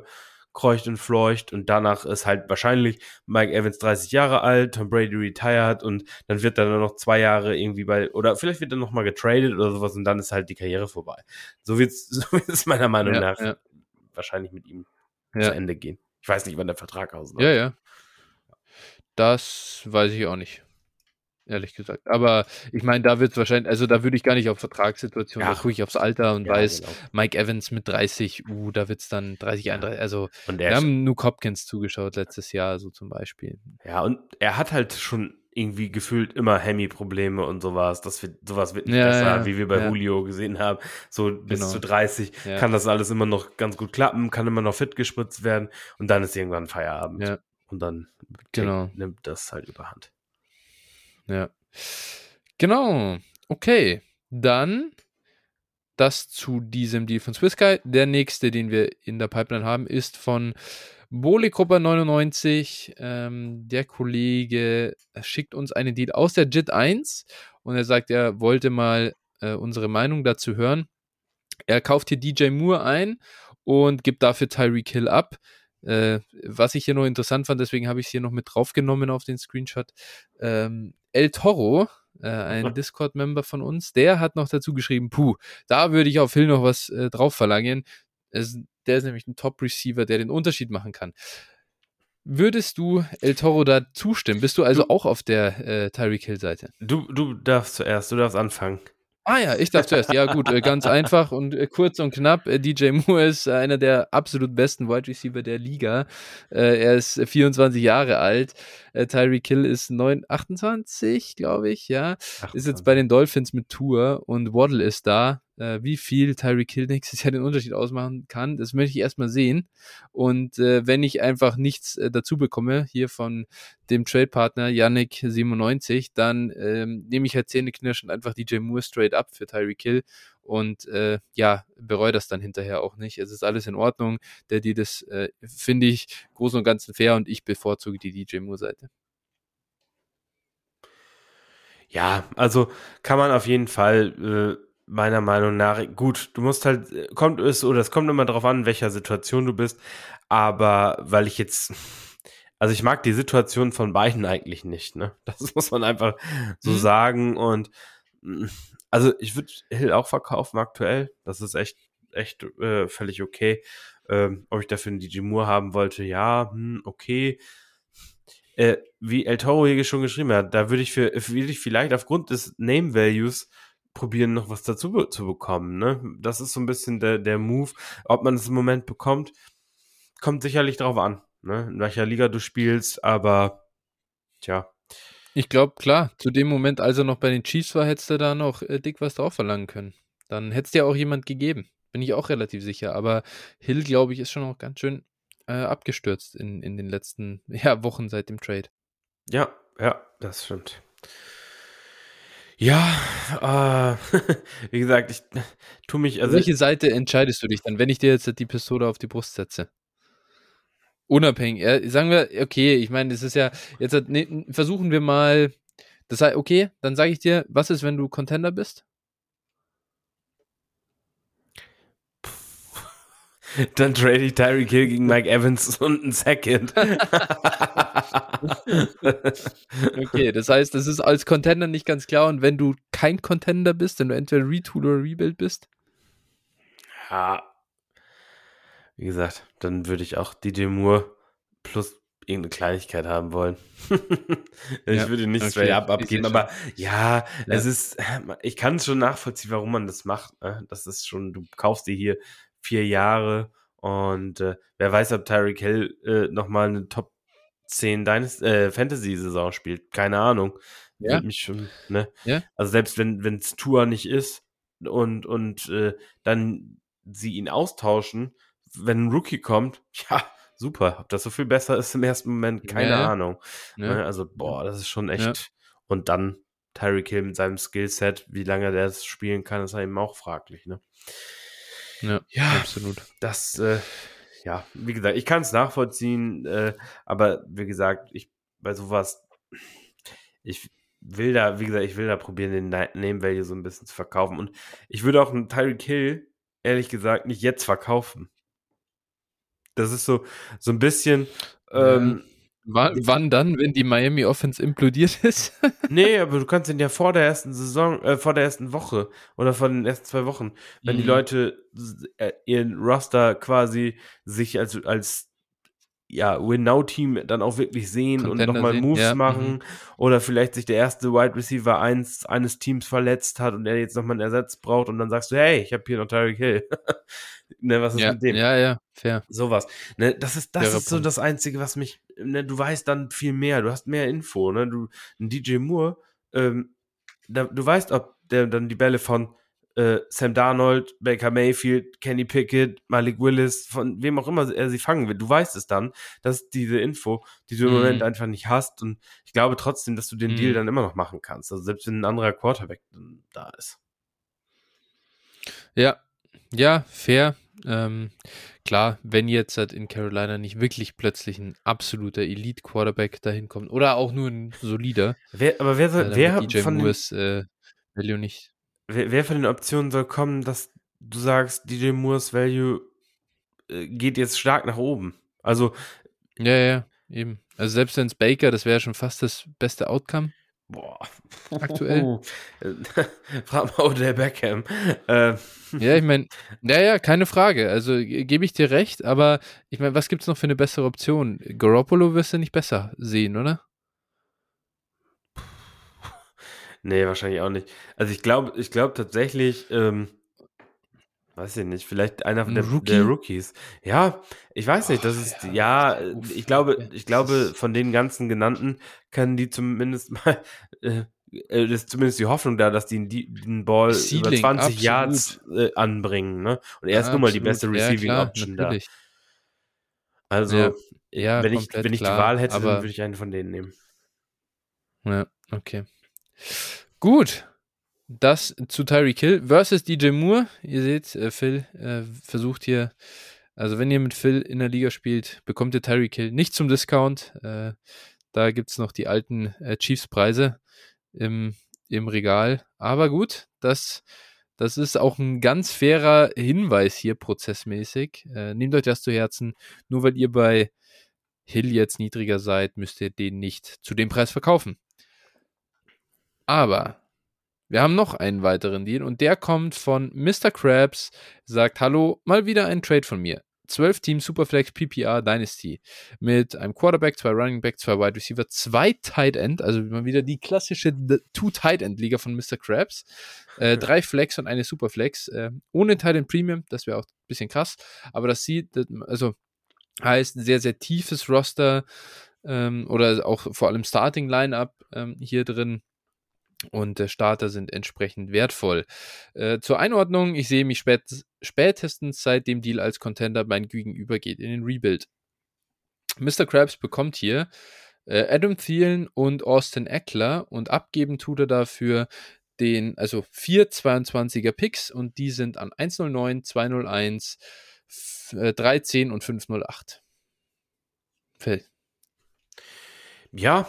und fleucht und danach ist halt wahrscheinlich Mike Evans 30 Jahre alt, Tom Brady retired und dann wird er dann noch zwei Jahre irgendwie bei, oder vielleicht wird er noch mal getradet oder sowas und dann ist halt die Karriere vorbei. So wird es [LAUGHS] so wird's meiner Meinung ja, nach ja. wahrscheinlich mit ihm ja. zu Ende gehen. Ich weiß nicht, wann der Vertrag ausläuft. Ja, ja. Das weiß ich auch nicht ehrlich gesagt. Aber ich meine, da wird es wahrscheinlich, also da würde ich gar nicht auf Vertragssituationen, ja. da gucke ich aufs Alter und ja, weiß, genau. Mike Evans mit 30, uh, da wird es dann 30, 31, also wir haben Nuke Hopkins zugeschaut letztes Jahr, so zum Beispiel. Ja, und er hat halt schon irgendwie gefühlt immer Hemi-Probleme und sowas. Das wird, sowas wird nicht ja, besser, ja, wie wir bei ja. Julio gesehen haben. So bis genau. zu 30 kann das alles immer noch ganz gut klappen, kann immer noch fit gespritzt werden und dann ist irgendwann Feierabend. Und dann genau. nimmt das halt überhand. Ja. Genau. Okay. Dann das zu diesem Deal von Swissky. Der nächste, den wir in der Pipeline haben, ist von Bolikopper 99. Ähm, der Kollege schickt uns einen Deal aus der JIT 1 und er sagt, er wollte mal äh, unsere Meinung dazu hören. Er kauft hier DJ Moore ein und gibt dafür Tyreek Hill ab. Äh, was ich hier noch interessant fand, deswegen habe ich es hier noch mit draufgenommen auf den Screenshot. Ähm, El Toro, äh, ein Discord-Member von uns, der hat noch dazu geschrieben, puh, da würde ich auf Hill noch was äh, drauf verlangen. Es, der ist nämlich ein Top-Receiver, der den Unterschied machen kann. Würdest du El Toro da zustimmen? Bist du also du, auch auf der äh, Tyreek Hill-Seite? Du, du darfst zuerst, du darfst anfangen. Ah ja, ich darf zuerst. Ja gut, äh, ganz einfach und äh, kurz und knapp. Äh, DJ Moore ist einer der absolut besten Wide Receiver der Liga. Er ist 24 Jahre alt. Tyreek Hill ist 9, 28, glaube ich, ja. 28. Ist jetzt bei den Dolphins mit Tour und Waddle ist da äh, wie viel Tyreek Hill [LAUGHS] nächstes Jahr den Unterschied ausmachen kann, das möchte ich erstmal sehen. Und äh, wenn ich einfach nichts äh, dazu bekomme, hier von dem Trade-Partner Yannick97, dann ähm, nehme ich halt zähneknirschend einfach DJ Moore straight up für Tyreek Hill und äh, ja, bereue das dann hinterher auch nicht. Es ist alles in Ordnung. Der die das äh, finde ich groß und ganzen fair und ich bevorzuge die DJ Moore-Seite. Ja, also kann man auf jeden Fall äh, meiner Meinung nach, gut, du musst halt, kommt es, oder es kommt immer darauf an, in welcher Situation du bist, aber weil ich jetzt, also ich mag die Situation von beiden eigentlich nicht, ne? Das [LAUGHS] muss man einfach so mhm. sagen und also ich würde Hill auch verkaufen aktuell, das ist echt, echt äh, völlig okay. Ähm, ob ich dafür einen DJ Moore haben wollte, ja, hm, okay. Äh, wie El Toro hier schon geschrieben hat, da würde ich für, würde ich vielleicht aufgrund des Name Values probieren, noch was dazu be zu bekommen. Ne? Das ist so ein bisschen der, der Move. Ob man es im Moment bekommt, kommt sicherlich drauf an, ne? in welcher Liga du spielst, aber tja. Ich glaube, klar, zu dem Moment, als er noch bei den Chiefs war, hättest du da noch äh, dick was drauf verlangen können. Dann hättest dir auch jemand gegeben. Bin ich auch relativ sicher. Aber Hill, glaube ich, ist schon noch ganz schön äh, abgestürzt in, in den letzten [LAUGHS] ja, Wochen seit dem Trade. Ja, ja, das stimmt. Ja, äh, [LAUGHS] wie gesagt, ich tue mich. Also Welche Seite entscheidest du dich dann, wenn ich dir jetzt die Pistole auf die Brust setze? Unabhängig. Ja, sagen wir, okay, ich meine, das ist ja, jetzt ne, versuchen wir mal, das heißt, okay, dann sage ich dir, was ist, wenn du Contender bist? [LAUGHS] Dann trade ich Tyreek Hill gegen Mike Evans [LAUGHS] und einen Second. [LAUGHS] okay, das heißt, das ist als Contender nicht ganz klar. Und wenn du kein Contender bist, wenn du entweder Retool oder Rebuild bist? Ja. Wie gesagt, dann würde ich auch DJ Moore plus irgendeine Kleinigkeit haben wollen. [LAUGHS] ich ja, würde nicht okay. straight up abgeben, aber ja, ja, es ist, ich kann es schon nachvollziehen, warum man das macht. Ne? Das ist schon, du kaufst dir hier vier Jahre und äh, wer weiß, ob Tyreek Hill äh, nochmal eine Top 10 Deines, äh, Fantasy-Saison spielt. Keine Ahnung. Ja. Mich schon, ne? ja. Also selbst wenn es Tour nicht ist und, und äh, dann sie ihn austauschen, wenn ein Rookie kommt, [LAUGHS] ja, super. Ob das so viel besser ist im ersten Moment, keine ja, Ahnung. Ja. Ne? Also, boah, das ist schon echt. Und dann Tyreek Hill mit seinem Skillset, wie lange der das spielen kann, ist eben auch fraglich, ne? Ja, ja absolut. Das, äh, ja, wie gesagt, ich kann es nachvollziehen, äh, aber wie gesagt, ich bei sowas, ich will da, wie gesagt, ich will da probieren, den Name Value so ein bisschen zu verkaufen. Und ich würde auch einen Tyreek Hill, ehrlich gesagt, nicht jetzt verkaufen. Das ist so, so ein bisschen, ähm, wann, wann dann, wenn die Miami Offense implodiert ist? [LAUGHS] nee, aber du kannst ihn ja vor der ersten Saison, äh, vor der ersten Woche oder vor den ersten zwei Wochen, wenn mhm. die Leute äh, ihren Roster quasi sich als, als ja, Win-Now-Team dann auch wirklich sehen Contender und nochmal Moves ja. machen. Mhm. Oder vielleicht sich der erste Wide Receiver eins, eines Teams verletzt hat und er jetzt nochmal einen Ersatz braucht und dann sagst du, hey, ich habe hier noch Tyreek Hill. [LAUGHS] ne, was ist ja, mit dem? Ja, ja, fair. Sowas. Ne, das ist, das ist so das Einzige, was mich, ne, du weißt dann viel mehr, du hast mehr Info, ne, du, ein DJ Moore, ähm, da, du weißt, ob der dann die Bälle von äh, Sam Darnold, Baker Mayfield, Kenny Pickett, Malik Willis, von wem auch immer er sie fangen will. Du weißt es dann. Das ist diese Info, die du im mm. Moment mhm. einfach nicht hast. Und ich glaube trotzdem, dass du den mm. Deal mhm. dann immer noch machen kannst. Also selbst wenn ein anderer Quarterback da ist. Ja, ja, fair. Ähm, klar, wenn jetzt halt in Carolina nicht wirklich plötzlich ein absoluter Elite-Quarterback dahin kommt oder auch nur ein solider. Wer, aber wer, soll, äh, wer DJ von Moores, äh, Value nicht wer, wer von den Optionen soll kommen, dass du sagst, DJ Moores Value äh, geht jetzt stark nach oben? Also. Ja, ja, eben. Also selbst wenn es Baker, das wäre schon fast das beste Outcome. Boah. [LAUGHS] Aktuell. [LAUGHS] Frag mal der Beckham. Äh. Ja, ich meine, ja, ja, keine Frage. Also gebe ich dir recht, aber ich meine, was gibt es noch für eine bessere Option? Garoppolo wirst du nicht besser sehen, oder? Nee, wahrscheinlich auch nicht. Also ich glaube, ich glaube tatsächlich, ähm, weiß ich nicht, vielleicht einer der, Rookie? der, Rookies. Ja, ich weiß nicht, das ist, ja, ja ich glaube, ich glaube, von den ganzen genannten können die zumindest [LAUGHS] mal, äh, äh, ist zumindest die Hoffnung da, dass die den Ball Seedling, über 20 absolut. Yards äh, anbringen, ne? Und er ist ja, nun mal die beste Receiving ja, klar, Option natürlich. da. Also, ja, wenn, ich, wenn ich die Wahl hätte, dann würde ich einen von denen nehmen. Ja, okay. Gut. Das zu Tyreek Hill versus DJ Moore. Ihr seht, äh, Phil äh, versucht hier, also wenn ihr mit Phil in der Liga spielt, bekommt ihr Tyreek Hill nicht zum Discount. Äh, da gibt es noch die alten äh, Chiefs-Preise im, im Regal. Aber gut, das, das ist auch ein ganz fairer Hinweis hier prozessmäßig. Äh, nehmt euch das zu Herzen. Nur weil ihr bei Hill jetzt niedriger seid, müsst ihr den nicht zu dem Preis verkaufen. Aber wir haben noch einen weiteren Deal und der kommt von Mr. Krabs, sagt Hallo, mal wieder ein Trade von mir. 12 Team Superflex PPR Dynasty mit einem Quarterback, zwei Running Back, zwei Wide Receiver, zwei Tight End, also mal wieder die klassische Two Tight End Liga von Mr. Krabs, äh, drei Flex und eine Superflex, äh, ohne Tight End Premium, das wäre auch ein bisschen krass, aber das sieht, also heißt sehr, sehr tiefes Roster ähm, oder auch vor allem Starting Lineup ähm, hier drin und äh, Starter sind entsprechend wertvoll. Äh, zur Einordnung, ich sehe mich spät, spätestens seit dem Deal als Contender mein Gegenüber geht in den Rebuild. Mr. Krabs bekommt hier äh, Adam Thielen und Austin Eckler und abgeben tut er dafür den, also vier 22er Picks und die sind an 109, 201, 13 und 508. Phil. Ja,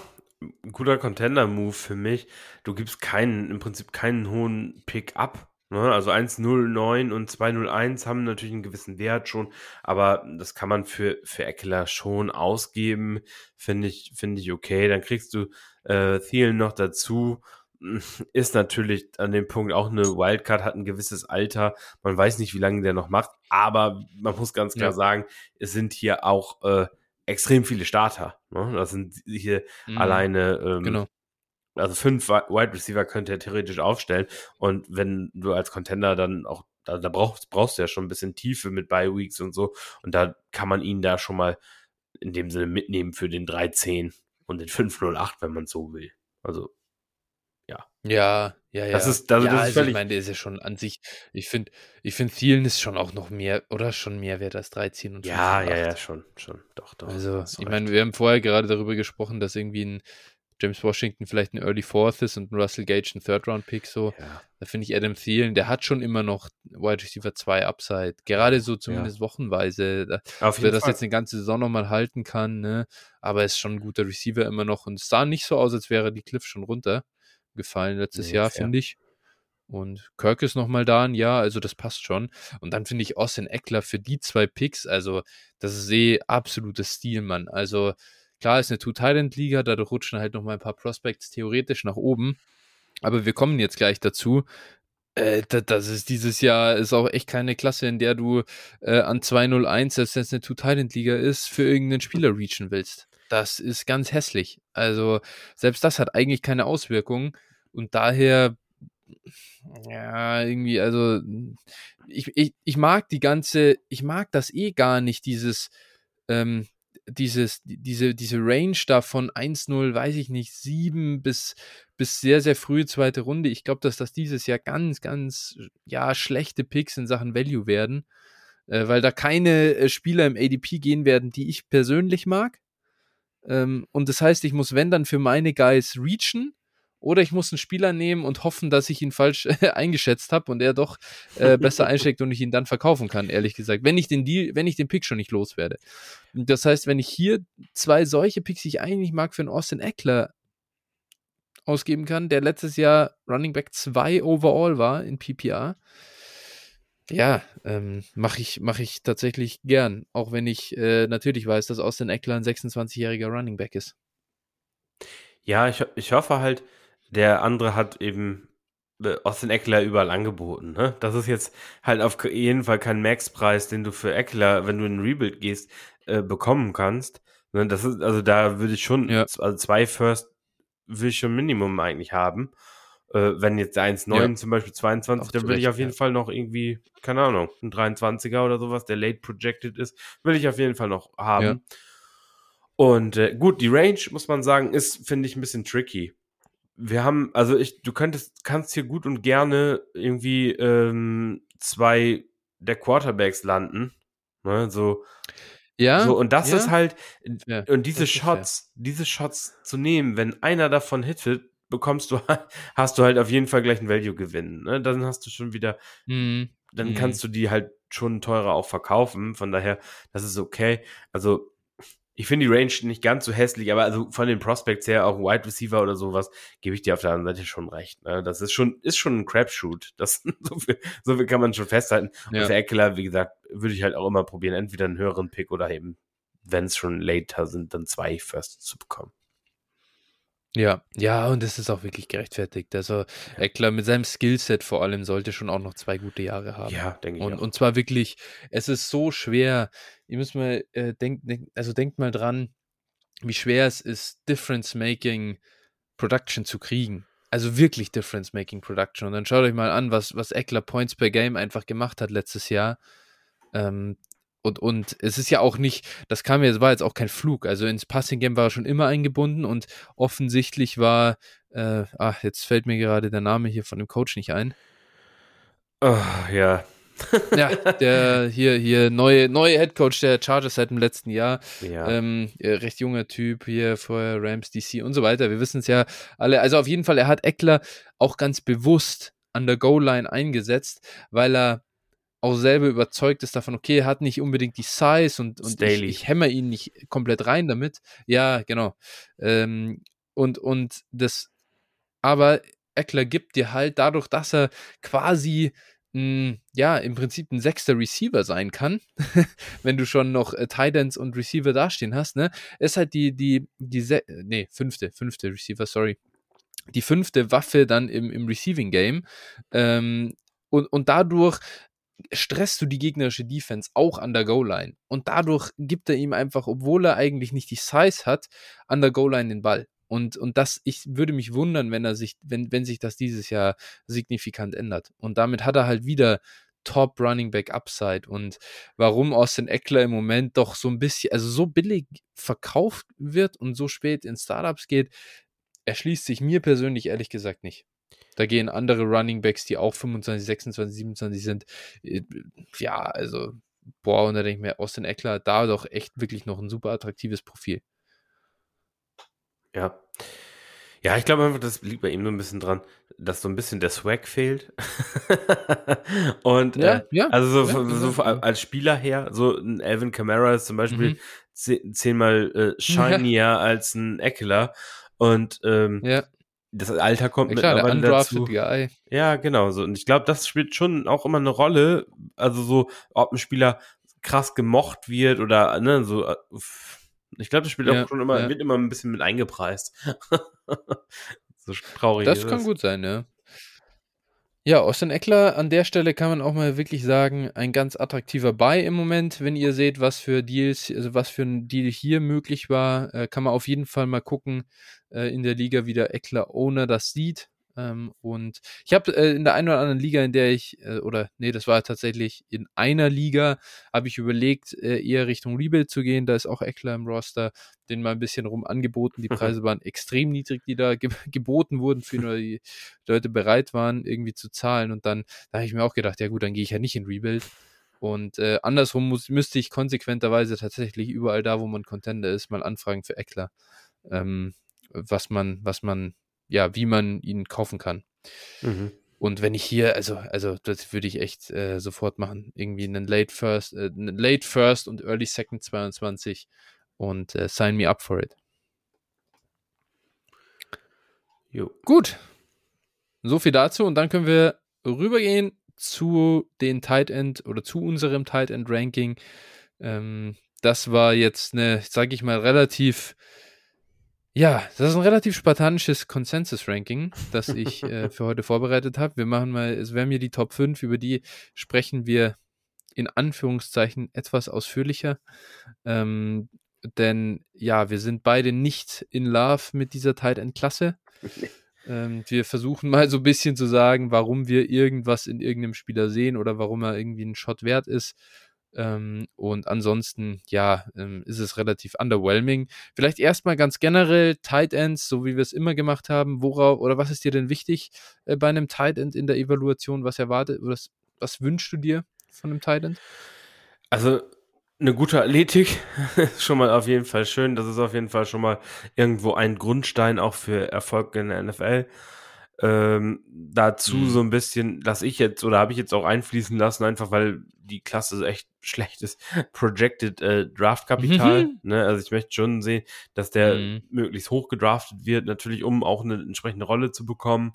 guter Contender-Move für mich. Du gibst keinen, im Prinzip keinen hohen Pick ab. Ne? Also 1,09 und 2,01 haben natürlich einen gewissen Wert schon, aber das kann man für, für Eckler schon ausgeben. Finde ich, finde ich okay. Dann kriegst du äh, Thielen noch dazu. Ist natürlich an dem Punkt auch eine Wildcard, hat ein gewisses Alter. Man weiß nicht, wie lange der noch macht, aber man muss ganz klar ja. sagen, es sind hier auch äh, extrem viele Starter. Ne? Das sind hier mhm. alleine ähm, genau also fünf Wide Receiver könnte er theoretisch aufstellen. Und wenn du als Contender dann auch, da, da brauchst, brauchst du ja schon ein bisschen Tiefe mit Bye Weeks und so. Und da kann man ihn da schon mal in dem Sinne mitnehmen für den 3-10 und den 5-0-8, wenn man so will. Also, ja. Ja, ja, ja. Das ist, also, ja, das ist also ich meine, der ist ja schon an sich, ich finde, ich finde Thielen ist schon auch noch mehr, oder schon mehr wert als 13 und 5 Ja, ja, ja, schon, schon, doch, doch. Also, ich meine, wir haben vorher gerade darüber gesprochen, dass irgendwie ein James Washington vielleicht ein Early Fourth ist und ein Russell Gage ein Third Round Pick so. Ja. Da finde ich Adam Thielen, der hat schon immer noch Wide Receiver 2 Upside. Gerade so zumindest ja. wochenweise. Da, Auf jeden wer das jetzt eine ganze Saison nochmal halten kann, ne? Aber er ist schon ein guter Receiver immer noch und es sah nicht so aus, als wäre die Cliff schon runtergefallen letztes nee, Jahr, finde ich. Und Kirk ist nochmal da ein Jahr, also das passt schon. Und dann finde ich Austin Eckler für die zwei Picks, also das ist eh absolutes Stil, Mann. Also Klar ist eine Two-Talent-Liga, dadurch rutschen halt noch mal ein paar Prospects theoretisch nach oben. Aber wir kommen jetzt gleich dazu. Äh, das ist dieses Jahr ist auch echt keine Klasse, in der du äh, an 201, selbst wenn es eine Two-Talent-Liga ist, für irgendeinen Spieler reachen willst. Das ist ganz hässlich. Also selbst das hat eigentlich keine Auswirkungen. Und daher, ja, irgendwie, also ich, ich, ich mag die ganze, ich mag das eh gar nicht, dieses, ähm, dieses, diese, diese Range da von 1-0, weiß ich nicht, 7 bis, bis sehr, sehr frühe zweite Runde. Ich glaube, dass das dieses Jahr ganz, ganz, ja, schlechte Picks in Sachen Value werden, äh, weil da keine äh, Spieler im ADP gehen werden, die ich persönlich mag. Ähm, und das heißt, ich muss, wenn dann für meine Guys reachen, oder ich muss einen Spieler nehmen und hoffen, dass ich ihn falsch [LAUGHS] eingeschätzt habe und er doch äh, besser einsteckt und ich ihn dann verkaufen kann, ehrlich gesagt. Wenn ich den Deal, wenn ich den Pick schon nicht loswerde. Das heißt, wenn ich hier zwei solche Picks, die ich eigentlich mag, für einen Austin Eckler ausgeben kann, der letztes Jahr Running Back 2 overall war in PPR. Ja, ähm, mache ich, mach ich tatsächlich gern, auch wenn ich äh, natürlich weiß, dass Austin Eckler ein 26-jähriger Running Back ist. Ja, ich, ich hoffe halt, der andere hat eben äh, Austin Eckler überall angeboten. Ne? Das ist jetzt halt auf jeden Fall kein Max-Preis, den du für Eckler, wenn du in Rebuild gehst, äh, bekommen kannst. Ne? Das ist, also da würde ich schon, ja. also zwei First will ich schon Minimum eigentlich haben. Äh, wenn jetzt der 1,9 ja. zum Beispiel 22, dann will ich auf jeden ja. Fall noch irgendwie, keine Ahnung, ein 23er oder sowas, der late projected ist, will ich auf jeden Fall noch haben. Und äh, gut, die Range, muss man sagen, ist, finde ich, ein bisschen tricky wir haben, also ich, du könntest, kannst hier gut und gerne irgendwie ähm, zwei der Quarterbacks landen. Ne, so. Ja. So, und das ja. ist halt, ja, und diese Shots, diese Shots zu nehmen, wenn einer davon hittet, bekommst du, [LAUGHS] hast du halt auf jeden Fall gleich einen Value-Gewinn. Ne? Dann hast du schon wieder, mhm. dann mhm. kannst du die halt schon teurer auch verkaufen. Von daher, das ist okay. Also, ich finde die Range nicht ganz so hässlich, aber also von den Prospects her, auch Wide Receiver oder sowas, gebe ich dir auf der anderen Seite schon recht. Ne? Das ist schon, ist schon ein Crapshoot. [LAUGHS] Das, so, viel, so viel kann man schon festhalten. Ja. Und für Eckler, wie gesagt, würde ich halt auch immer probieren, entweder einen höheren Pick oder eben, wenn es schon later sind, dann zwei First zu bekommen. Ja, ja, und das ist auch wirklich gerechtfertigt. Also Eckler mit seinem Skillset vor allem sollte schon auch noch zwei gute Jahre haben. Ja, denke ich und, auch. Und zwar wirklich, es ist so schwer. Ihr müsst mal äh, denken, denk, also denkt mal dran, wie schwer es ist, Difference-Making Production zu kriegen. Also wirklich Difference-Making Production. Und dann schaut euch mal an, was, was Eckler Points per Game einfach gemacht hat letztes Jahr. Ähm, und, und es ist ja auch nicht, das kam jetzt, war jetzt auch kein Flug. Also ins Passing Game war er schon immer eingebunden und offensichtlich war, äh, ach, jetzt fällt mir gerade der Name hier von dem Coach nicht ein. Oh, ja. [LAUGHS] ja, der hier, hier neue, neue Head Coach der Chargers seit dem letzten Jahr. Ja. Ähm, recht junger Typ hier vorher Rams DC und so weiter. Wir wissen es ja alle. Also auf jeden Fall, er hat Eckler auch ganz bewusst an der Goal-Line eingesetzt, weil er auch selber überzeugt ist davon, okay, er hat nicht unbedingt die Size und, und ich, ich hämmer ihn nicht komplett rein damit. Ja, genau. Ähm, und, und das, aber Eckler gibt dir halt dadurch, dass er quasi mh, ja, im Prinzip ein sechster Receiver sein kann, [LAUGHS] wenn du schon noch äh, Titans und Receiver dastehen hast, ne? Ist halt die, die, die, nee, fünfte, fünfte Receiver, sorry. Die fünfte Waffe dann im, im Receiving Game. Ähm, und, und dadurch stresst du die gegnerische Defense auch an der Goal-Line. Und dadurch gibt er ihm einfach, obwohl er eigentlich nicht die Size hat, an der Goal-Line den Ball. Und, und das, ich würde mich wundern, wenn er sich, wenn, wenn sich das dieses Jahr signifikant ändert. Und damit hat er halt wieder Top Running Back Upside. Und warum Austin Eckler im Moment doch so ein bisschen, also so billig verkauft wird und so spät in Startups geht, erschließt sich mir persönlich ehrlich gesagt nicht. Da gehen andere Running Backs, die auch 25, 26, 27 sind. Äh, ja, also, boah, und da denke ich mir, Austin Eckler hat da doch echt wirklich noch ein super attraktives Profil. Ja. Ja, ich glaube einfach, das liegt bei ihm so ein bisschen dran, dass so ein bisschen der Swag fehlt. [LAUGHS] und ja, äh, ja, also so, ja, so als Spieler her, so ein Alvin Kamara ist zum Beispiel mhm. zehnmal äh, [LAUGHS] shinier als ein Eckler. Und ähm, ja das Alter kommt ja, klar, mittlerweile dazu. Guy. Ja, genau. So. Und ich glaube, das spielt schon auch immer eine Rolle. Also so, ob ein Spieler krass gemocht wird oder ne, so. Äh, ich glaube, das spielt ja, auch schon immer, ja. wird immer ein bisschen mit eingepreist. [LAUGHS] so traurig. Das kann das. gut sein, ja. Ja, Austin Eckler, an der Stelle kann man auch mal wirklich sagen, ein ganz attraktiver Buy im Moment. Wenn ihr seht, was für Deals, also was für ein Deal hier möglich war, äh, kann man auf jeden Fall mal gucken äh, in der Liga, wie der Eckler Owner das sieht. Ähm, und ich habe äh, in der einen oder anderen Liga, in der ich, äh, oder nee, das war tatsächlich in einer Liga, habe ich überlegt, äh, eher Richtung Rebuild zu gehen. Da ist auch Eckler im Roster, den mal ein bisschen rum angeboten. Die Preise [LAUGHS] waren extrem niedrig, die da ge [LAUGHS] geboten wurden, für nur die Leute bereit waren, irgendwie zu zahlen. Und dann, da habe ich mir auch gedacht, ja gut, dann gehe ich ja nicht in Rebuild. Und äh, andersrum muss, müsste ich konsequenterweise tatsächlich überall da, wo man Contender ist, mal anfragen für Eckler. Ähm, was man, was man ja, wie man ihn kaufen kann. Mhm. Und wenn ich hier, also, also das würde ich echt äh, sofort machen. Irgendwie einen Late First, äh, einen Late First und Early Second 22 und äh, sign me up for it. Jo. Gut. So viel dazu und dann können wir rübergehen zu den Tight End oder zu unserem Tight End Ranking. Ähm, das war jetzt eine, sage ich mal, relativ ja, das ist ein relativ spartanisches Consensus-Ranking, das [LAUGHS] ich äh, für heute vorbereitet habe. Wir machen mal, es wären mir die Top 5, über die sprechen wir in Anführungszeichen etwas ausführlicher. Ähm, denn ja, wir sind beide nicht in Love mit dieser Tight End-Klasse. Ähm, wir versuchen mal so ein bisschen zu sagen, warum wir irgendwas in irgendeinem Spieler sehen oder warum er irgendwie ein Shot wert ist. Ähm, und ansonsten, ja, ähm, ist es relativ underwhelming. Vielleicht erstmal ganz generell Tight Ends, so wie wir es immer gemacht haben. Worauf oder was ist dir denn wichtig äh, bei einem Tight End in der Evaluation? Was erwartet oder was, was wünschst du dir von einem Tight End? Also eine gute Athletik [LAUGHS] ist schon mal auf jeden Fall schön. Das ist auf jeden Fall schon mal irgendwo ein Grundstein auch für Erfolg in der NFL. Ähm, dazu mhm. so ein bisschen, dass ich jetzt oder habe ich jetzt auch einfließen lassen, einfach weil die Klasse echt [LAUGHS] schlecht ist. Projected äh, Draft-Kapital. Mhm. [LAUGHS] Ne? Also ich möchte schon sehen, dass der mhm. möglichst hoch gedraftet wird, natürlich, um auch eine entsprechende Rolle zu bekommen.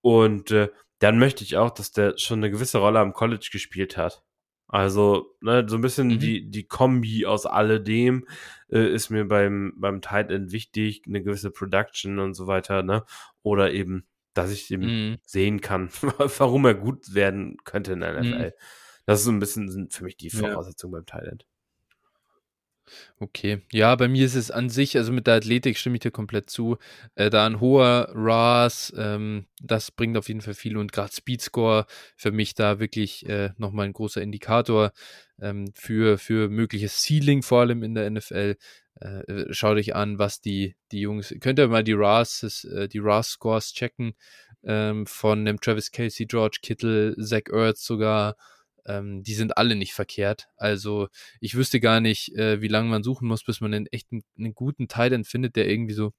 Und äh, dann möchte ich auch, dass der schon eine gewisse Rolle am College gespielt hat. Also, ne, so ein bisschen mhm. die, die Kombi aus alledem äh, ist mir beim, beim Tight End wichtig, eine gewisse Production und so weiter, ne? Oder eben dass ich eben mhm. sehen kann, [LAUGHS] warum er gut werden könnte in der NFL. Mhm. Das ist so ein bisschen für mich die Voraussetzungen ja. beim Thailand. Okay, ja, bei mir ist es an sich, also mit der Athletik stimme ich dir komplett zu. Äh, da ein hoher RAS, ähm, das bringt auf jeden Fall viel und gerade Speedscore für mich da wirklich äh, nochmal ein großer Indikator ähm, für, für mögliches Ceiling, vor allem in der NFL. Äh, schau dich an, was die, die Jungs, könnt ihr mal die RAS, äh, die RAS-Scores checken ähm, von dem Travis Casey, George Kittle, Zach Ertz sogar ähm, die sind alle nicht verkehrt. Also ich wüsste gar nicht, äh, wie lange man suchen muss, bis man einen echten, einen guten Titan findet, der irgendwie so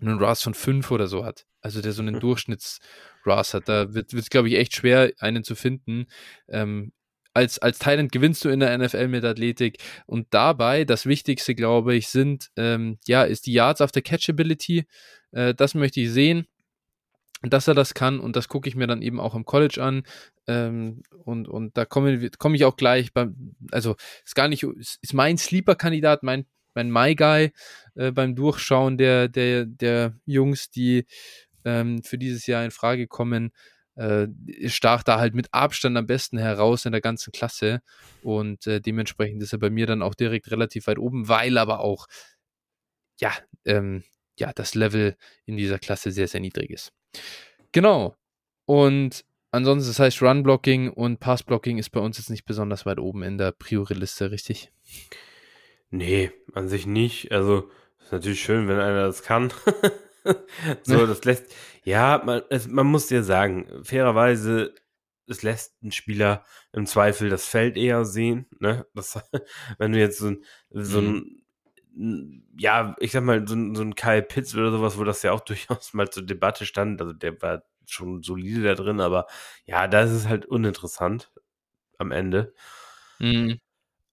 einen RAS von 5 oder so hat. Also der so einen. [LAUGHS] Durchschnitts-RAS hat. Da wird es, glaube ich, echt schwer, einen zu finden. Ähm, als, als Thailand gewinnst du in der NFL mit Athletik. Und dabei, das Wichtigste, glaube ich, sind, ähm, ja, ist die Yards after Catchability. Äh, das möchte ich sehen dass er das kann und das gucke ich mir dann eben auch im College an ähm, und, und da komme komm ich auch gleich beim, also ist gar nicht, ist mein Sleeper-Kandidat, mein, mein My Guy äh, beim Durchschauen der, der, der Jungs, die ähm, für dieses Jahr in Frage kommen, äh, stach da halt mit Abstand am besten heraus in der ganzen Klasse und äh, dementsprechend ist er bei mir dann auch direkt relativ weit oben, weil aber auch ja, ähm, ja, das Level in dieser Klasse sehr, sehr niedrig ist. Genau. Und ansonsten, das heißt, Run-Blocking und Pass-Blocking ist bei uns jetzt nicht besonders weit oben in der Priori-Liste, richtig? Nee, an sich nicht. Also, ist natürlich schön, wenn einer das kann. [LAUGHS] so, das lässt, ja, man, es, man muss dir sagen, fairerweise, es lässt ein Spieler im Zweifel das Feld eher sehen, ne? Das, [LAUGHS] wenn du jetzt so, so mhm. ein ja, ich sag mal, so, so ein Kyle Pitts oder sowas, wo das ja auch [LAUGHS] durchaus mal zur Debatte stand. Also der war schon solide da drin, aber ja, da ist es halt uninteressant am Ende. Mhm.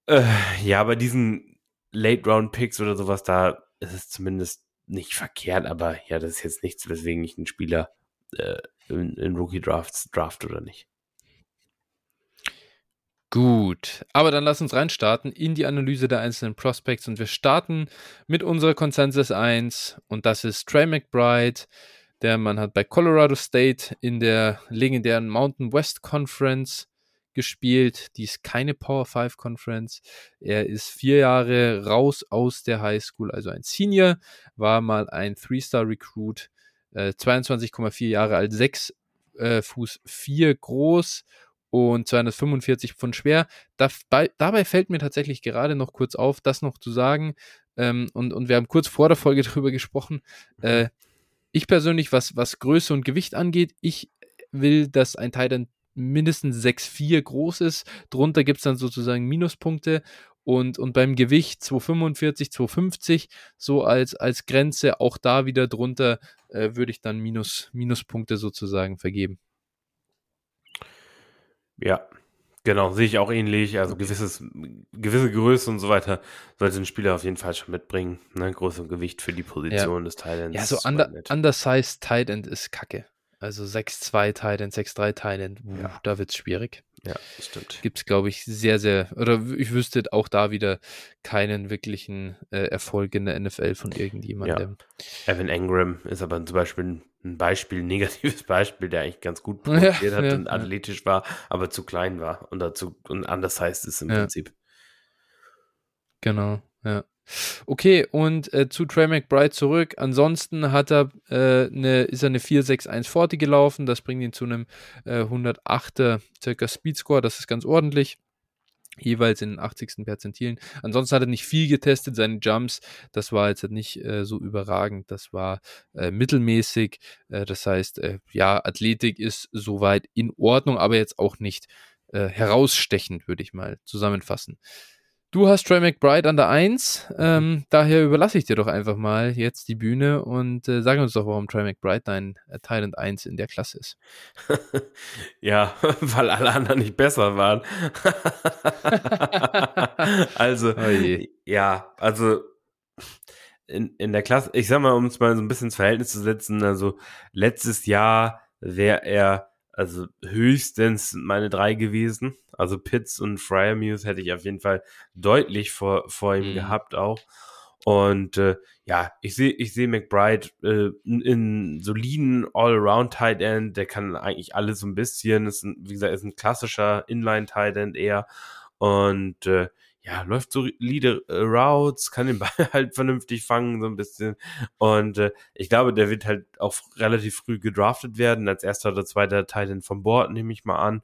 Äh, ja, bei diesen Late-Round-Picks oder sowas, da ist es zumindest nicht verkehrt, aber ja, das ist jetzt nichts, weswegen ich einen Spieler äh, in, in Rookie-Drafts draft oder nicht. Gut, aber dann lass uns reinstarten in die Analyse der einzelnen Prospects und wir starten mit unserer Consensus 1 und das ist Trey McBride. Der Mann hat bei Colorado State in der legendären Mountain West Conference gespielt. Die ist keine Power 5 Conference. Er ist vier Jahre raus aus der High School, also ein Senior, war mal ein Three-Star Recruit, äh, 22,4 Jahre alt, 6 äh, Fuß 4 groß und 245 Pfund schwer. Dabei, dabei fällt mir tatsächlich gerade noch kurz auf, das noch zu sagen. Ähm, und, und wir haben kurz vor der Folge [LAUGHS] darüber gesprochen. Äh, ich persönlich, was, was Größe und Gewicht angeht, ich will, dass ein Titan mindestens 6,4 groß ist. Drunter gibt es dann sozusagen Minuspunkte. Und, und beim Gewicht 245, 250, so als, als Grenze, auch da wieder drunter, äh, würde ich dann Minus, Minuspunkte sozusagen vergeben. Ja, genau, sehe ich auch ähnlich. Also gewisses, gewisse Größe und so weiter sollte ein Spieler auf jeden Fall schon mitbringen. Ne? Größe und Gewicht für die Position ja. des Titans. Ja, so under, undersized Tight End ist kacke. Also 6-2 Tight End, 6-3 Tight End, ja. da wird es schwierig. Ja, stimmt. Gibt es, glaube ich, sehr, sehr, oder ich wüsste auch da wieder keinen wirklichen äh, Erfolg in der NFL von irgendjemandem. Ja. Evan Engram ist aber zum Beispiel ein Beispiel, ein [LAUGHS] negatives Beispiel, der eigentlich ganz gut [LAUGHS] produziert ja, hat ja, und athletisch war, aber zu klein war und dazu und anders heißt es im Prinzip. Genau, ja. Okay, und äh, zu Trey McBride zurück. Ansonsten hat er, äh, eine, ist er eine 4.6.1.40 gelaufen. Das bringt ihn zu einem äh, 108er circa Speedscore. Das ist ganz ordentlich. Jeweils in den 80. Perzentilen. Ansonsten hat er nicht viel getestet. Seine Jumps, das war jetzt nicht äh, so überragend. Das war äh, mittelmäßig. Äh, das heißt, ja, Athletik ist soweit in Ordnung, aber jetzt auch nicht herausstechend, würde ich mal zusammenfassen. Du hast Trey McBride an der 1, mhm. ähm, daher überlasse ich dir doch einfach mal jetzt die Bühne und äh, sag uns doch, warum Trey McBride dein äh, Talent 1 in der Klasse ist. [LAUGHS] ja, [LAUGHS] weil alle anderen nicht besser waren. [LAUGHS] also, oh ja, also in, in der Klasse, ich sag mal, um es mal so ein bisschen ins Verhältnis zu setzen, also letztes Jahr wäre er also höchstens meine drei gewesen. Also Pitts und Fryermuse hätte ich auf jeden Fall deutlich vor, vor ihm mhm. gehabt auch. Und äh, ja, ich sehe ich sehe McBride äh, in, soliden All-Around Tight End, der kann eigentlich alles so ein bisschen, ist ein, wie gesagt, ist ein klassischer Inline Tight End eher und äh, ja, läuft solide äh, Routes, kann den [LAUGHS] Ball halt vernünftig fangen, so ein bisschen. Und äh, ich glaube, der wird halt auch relativ früh gedraftet werden, als erster oder zweiter Teil vom Board, nehme ich mal an.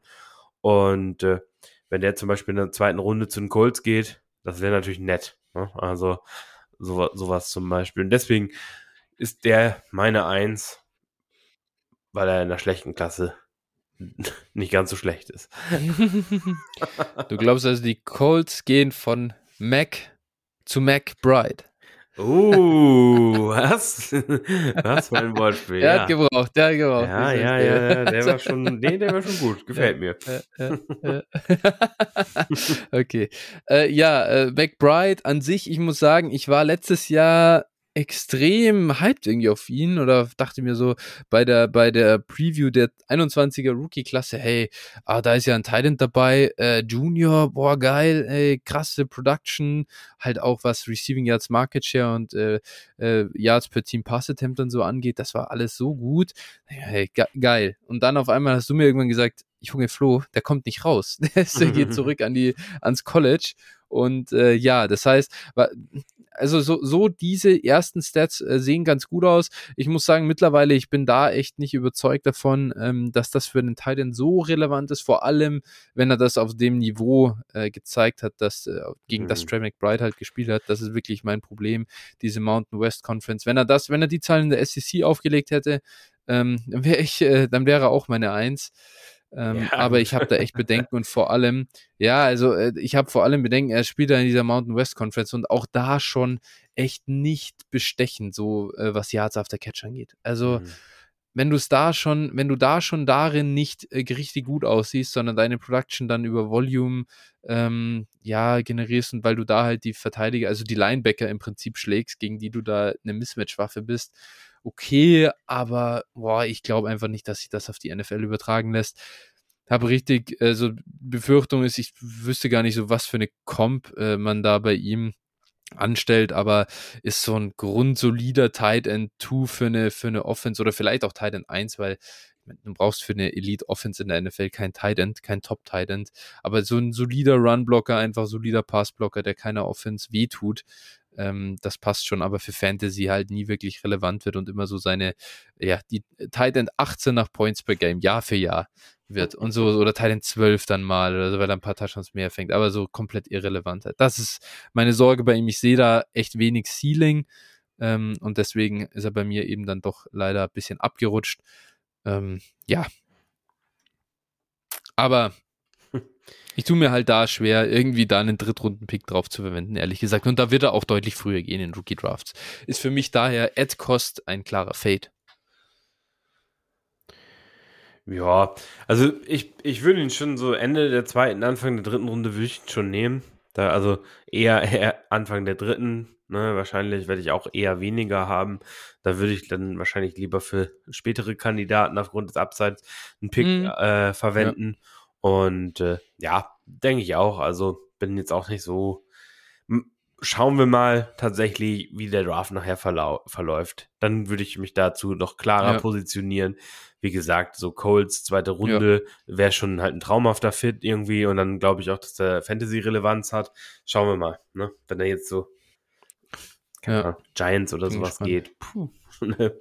Und äh, wenn der zum Beispiel in der zweiten Runde zu den Colts geht, das wäre natürlich nett. Ne? Also so, sowas zum Beispiel. Und deswegen ist der meine Eins, weil er in der schlechten Klasse [LAUGHS] nicht ganz so schlecht ist. du glaubst also, die Colts gehen von Mac zu McBride. Uh, [LAUGHS] was? Was für ein Wortspiel. Der ja. hat gebraucht, der hat gebraucht. Ja, ja, ja, der war schon, nee, der war schon gut. Gefällt mir. [LAUGHS] okay. Äh, ja, äh, McBride an sich, ich muss sagen, ich war letztes Jahr extrem hyped irgendwie auf ihn oder dachte mir so bei der bei der Preview der 21er Rookie Klasse, hey, ah, da ist ja ein Titan dabei, äh, Junior, boah geil, ey, krasse Production, halt auch was Receiving Yards Market Share und äh, äh, Yards per Team Pass Attempt und so angeht, das war alles so gut. Hey, ge geil. Und dann auf einmal hast du mir irgendwann gesagt, Junge Flo, der kommt nicht raus. [LAUGHS] Der geht [LAUGHS] zurück an die ans College und äh, ja, das heißt, also so, so diese ersten Stats äh, sehen ganz gut aus. Ich muss sagen, mittlerweile, ich bin da echt nicht überzeugt davon, ähm, dass das für den Titan so relevant ist, vor allem, wenn er das auf dem Niveau äh, gezeigt hat, dass äh, gegen mhm. das Trey McBride halt gespielt hat. Das ist wirklich mein Problem, diese Mountain West Conference. Wenn er das, wenn er die Zahlen in der SEC aufgelegt hätte, ähm, dann wäre ich, äh, dann wäre er auch meine Eins. Ähm, ja. Aber ich habe da echt Bedenken und vor allem, ja, also äh, ich habe vor allem Bedenken, er spielt da in dieser Mountain West Conference und auch da schon echt nicht bestechend, so äh, was Yards after Catch angeht. Also, mhm. wenn du es da schon, wenn du da schon darin nicht äh, richtig gut aussiehst, sondern deine Production dann über Volume ähm, ja generierst und weil du da halt die Verteidiger, also die Linebacker im Prinzip schlägst, gegen die du da eine Mismatch-Waffe bist, okay, aber boah, ich glaube einfach nicht, dass sich das auf die NFL übertragen lässt. Habe richtig, also Befürchtung ist, ich wüsste gar nicht so, was für eine Comp äh, man da bei ihm anstellt, aber ist so ein grundsolider Tight End 2 für eine, für eine Offense oder vielleicht auch Tight End 1, weil du brauchst für eine Elite Offense in der NFL kein Tight End, kein Top Tight End, aber so ein solider Run Blocker, einfach solider Pass Blocker, der keiner Offense wehtut, ähm, das passt schon, aber für Fantasy halt nie wirklich relevant wird und immer so seine, ja, die Tight End 18 nach Points per Game, Jahr für Jahr wird und so, oder Tight End 12 dann mal, oder so, weil er ein paar Touchdowns mehr fängt, aber so komplett irrelevant. Das ist meine Sorge bei ihm. Ich sehe da echt wenig Ceiling ähm, und deswegen ist er bei mir eben dann doch leider ein bisschen abgerutscht. Ähm, ja. Aber ich tue mir halt da schwer, irgendwie da einen Drittrunden-Pick drauf zu verwenden, ehrlich gesagt. Und da wird er auch deutlich früher gehen in Rookie-Drafts. Ist für mich daher Ed Cost ein klarer Fade. Ja, also ich, ich würde ihn schon so Ende der zweiten, Anfang der dritten Runde würde ich ihn schon nehmen. Da, also eher, [LAUGHS] eher Anfang der dritten, ne, wahrscheinlich werde ich auch eher weniger haben. Da würde ich dann wahrscheinlich lieber für spätere Kandidaten aufgrund des Upsides einen Pick mhm. äh, verwenden. Ja. Und äh, ja, denke ich auch. Also bin jetzt auch nicht so. Schauen wir mal tatsächlich, wie der Draft nachher verläuft. Dann würde ich mich dazu noch klarer ja. positionieren. Wie gesagt, so Coles zweite Runde ja. wäre schon halt ein traumhafter Fit irgendwie und dann glaube ich auch, dass der Fantasy-Relevanz hat. Schauen wir mal, ne? Wenn er jetzt so ja. Ahnung, Giants oder Bin sowas gespannt. geht. Puh. [LAUGHS]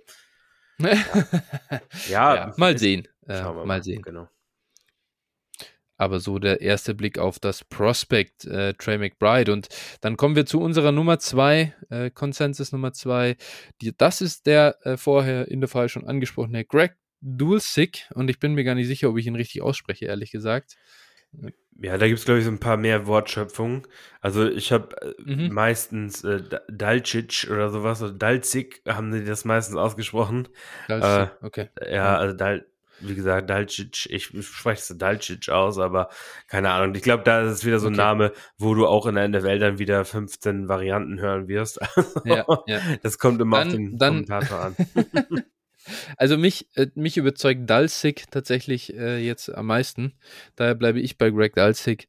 [LAUGHS] ja. ja. mal sehen. Äh, mal, mal sehen. Genau. Aber so der erste Blick auf das Prospect äh, Trey McBride. Und dann kommen wir zu unserer Nummer zwei, äh, Consensus Nummer zwei. Die, das ist der äh, vorher in der Fall schon angesprochene Greg Dulcich. Und ich bin mir gar nicht sicher, ob ich ihn richtig ausspreche, ehrlich gesagt. Ja, da gibt es, glaube ich, so ein paar mehr Wortschöpfungen. Also ich habe äh, mhm. meistens äh, Dalcic oder sowas, oder Dalcik haben sie das meistens ausgesprochen. Dalcic, äh, okay. Ja, also Dal wie gesagt, Dalcic, ich spreche es Dalcic aus, aber keine Ahnung. Ich glaube, da ist es wieder so ein okay. Name, wo du auch in der Welt dann wieder 15 Varianten hören wirst. ja, ja. [LAUGHS] Das kommt immer dann, auf den dann, Kommentator an. [LAUGHS] Also mich, äh, mich überzeugt Dalsig tatsächlich äh, jetzt am meisten. Daher bleibe ich bei Greg Dalsig.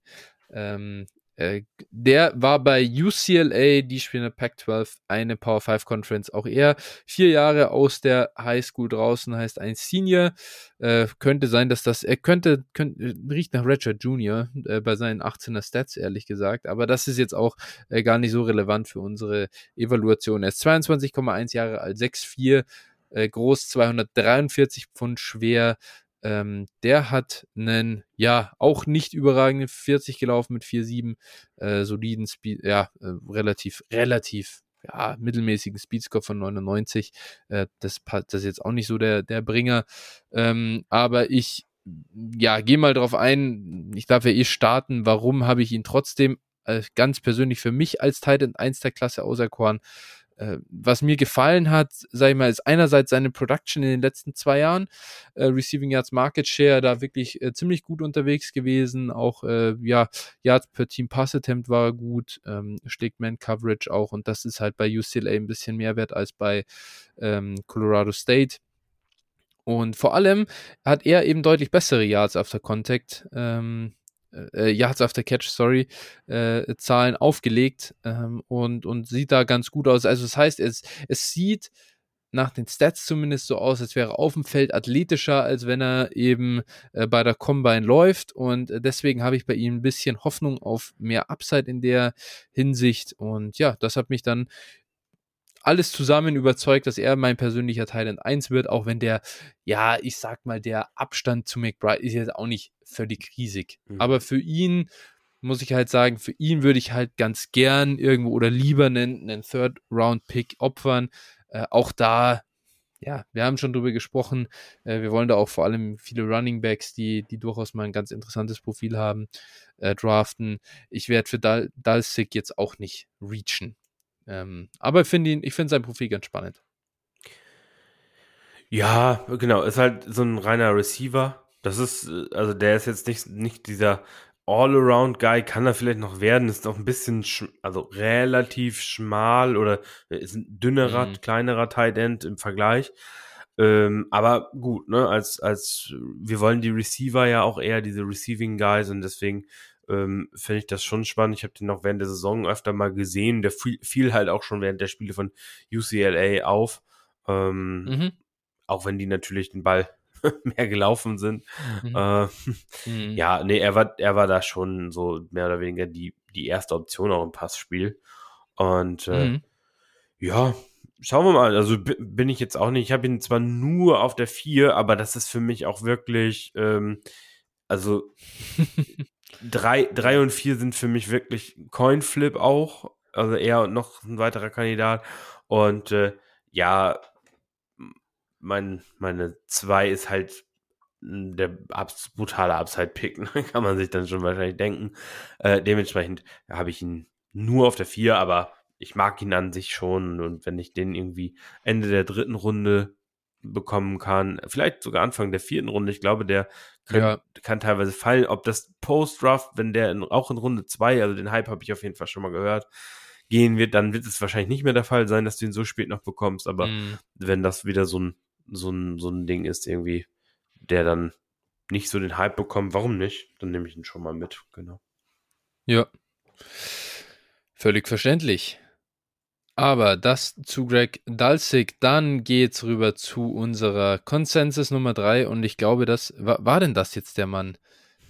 Ähm, äh, der war bei UCLA, die spielen in der Pac-12, eine Power 5 Conference. Auch er vier Jahre aus der High School draußen, heißt ein Senior. Äh, könnte sein, dass das, er könnte, könnte riecht nach Richard Jr. Äh, bei seinen 18er Stats, ehrlich gesagt. Aber das ist jetzt auch äh, gar nicht so relevant für unsere Evaluation. Er ist 22,1 Jahre alt, 6'4 äh, groß, 243 Pfund schwer, ähm, der hat einen, ja, auch nicht überragenden 40 gelaufen mit 4,7, äh, soliden Speed, ja, äh, relativ, relativ, ja, mittelmäßigen Speedscore von 99. Äh, das, das ist jetzt auch nicht so der, der Bringer. Ähm, aber ich, ja, gehe mal drauf ein. Ich darf ja eh starten. Warum habe ich ihn trotzdem äh, ganz persönlich für mich als Titan 1 der Klasse auserkoren? Äh, was mir gefallen hat, sage ich mal, ist einerseits seine Production in den letzten zwei Jahren, äh, Receiving Yards Market Share, da wirklich äh, ziemlich gut unterwegs gewesen, auch äh, ja, Yards per Team Pass Attempt war gut, ähm, schlägt Man Coverage auch und das ist halt bei UCLA ein bisschen mehr wert als bei ähm, Colorado State. Und vor allem hat er eben deutlich bessere Yards after Contact. Ähm, äh, Yards after Catch, sorry, äh, Zahlen aufgelegt ähm, und, und sieht da ganz gut aus. Also das heißt, es, es sieht nach den Stats zumindest so aus, als wäre er auf dem Feld athletischer, als wenn er eben äh, bei der Combine läuft. Und äh, deswegen habe ich bei ihm ein bisschen Hoffnung auf mehr Upside in der Hinsicht. Und ja, das hat mich dann alles zusammen überzeugt, dass er mein persönlicher Thailand 1 wird, auch wenn der, ja, ich sag mal, der Abstand zu McBride ist jetzt auch nicht völlig riesig. Mhm. Aber für ihn muss ich halt sagen, für ihn würde ich halt ganz gern irgendwo oder lieber einen, einen Third-Round-Pick opfern. Äh, auch da, ja, wir haben schon drüber gesprochen. Äh, wir wollen da auch vor allem viele Running Backs, die, die durchaus mal ein ganz interessantes Profil haben, äh, draften. Ich werde für Dal Dalsik jetzt auch nicht reachen. Ähm, aber find ihn, ich finde sein Profil ganz spannend. Ja, genau. Ist halt so ein reiner Receiver. Das ist, äh, also der ist jetzt nicht, nicht dieser All-Around-Guy, kann er vielleicht noch werden, ist auch ein bisschen, also relativ schmal oder ist ein dünnerer, mhm. kleinerer Tight End im Vergleich. Ähm, aber gut, ne, als, als, wir wollen die Receiver ja auch eher diese Receiving Guys und deswegen ähm, finde ich das schon spannend. Ich habe den noch während der Saison öfter mal gesehen. Der fiel, fiel, halt auch schon während der Spiele von UCLA auf. Ähm, mhm. Auch wenn die natürlich den Ball [LAUGHS] mehr gelaufen sind. Mhm. Äh, mhm. Ja, nee, er war, er war da schon so mehr oder weniger die, die erste Option auch im Passspiel. Und äh, mhm. ja, schauen wir mal. Also bin ich jetzt auch nicht. Ich habe ihn zwar nur auf der 4, aber das ist für mich auch wirklich, ähm, also [LAUGHS] drei, drei und vier sind für mich wirklich Coinflip auch. Also er noch ein weiterer Kandidat. Und äh, ja, mein, meine zwei ist halt der abs brutale Upside-Pick, [LAUGHS] ne? kann man sich dann schon wahrscheinlich denken. Äh, dementsprechend habe ich ihn nur auf der vier, aber ich mag ihn an sich schon. Und wenn ich den irgendwie Ende der dritten Runde bekommen kann, vielleicht sogar Anfang der vierten Runde, ich glaube, der kann, ja. kann teilweise fallen. Ob das Post-Draft, wenn der in, auch in Runde zwei, also den Hype habe ich auf jeden Fall schon mal gehört, gehen wird, dann wird es wahrscheinlich nicht mehr der Fall sein, dass du ihn so spät noch bekommst. Aber mhm. wenn das wieder so ein, so ein, so ein Ding ist, irgendwie, der dann nicht so den Hype bekommt, warum nicht? Dann nehme ich ihn schon mal mit, genau. Ja. Völlig verständlich. Aber das zu Greg Dulcich, dann geht's rüber zu unserer Consensus Nummer 3 und ich glaube, das war, war denn das jetzt der Mann,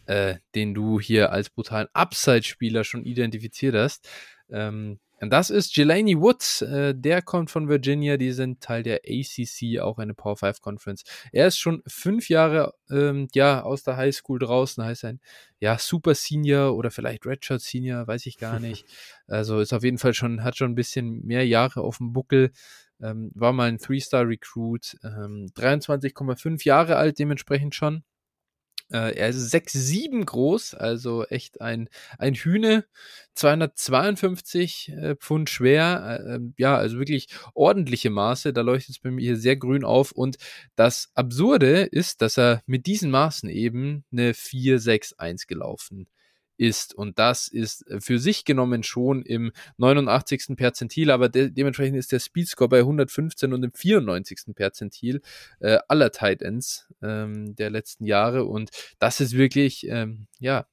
äh, den du hier als brutalen Upside-Spieler schon identifiziert hast. Ähm, das ist Jelani Woods, äh, der kommt von Virginia, die sind Teil der ACC, auch eine Power 5 Conference. Er ist schon fünf Jahre ähm, ja, aus der High School draußen, heißt ein ja, Super Senior oder vielleicht Redshirt Senior, weiß ich gar nicht. [LAUGHS] Also ist auf jeden Fall schon, hat schon ein bisschen mehr Jahre auf dem Buckel. Ähm, war mal ein Three-Star-Recruit, ähm, 23,5 Jahre alt dementsprechend schon. Äh, er ist 6,7 groß, also echt ein, ein Hühne, 252 äh, Pfund schwer, äh, ähm, ja, also wirklich ordentliche Maße, da leuchtet es bei mir hier sehr grün auf. Und das Absurde ist, dass er mit diesen Maßen eben eine 4,6,1 gelaufen ist. Und das ist äh, für sich genommen schon im 89. Perzentil, aber de dementsprechend ist der Speedscore bei 115 und im 94. Perzentil äh, aller Tight Ends ähm, der letzten Jahre. Und das ist wirklich, ähm, ja,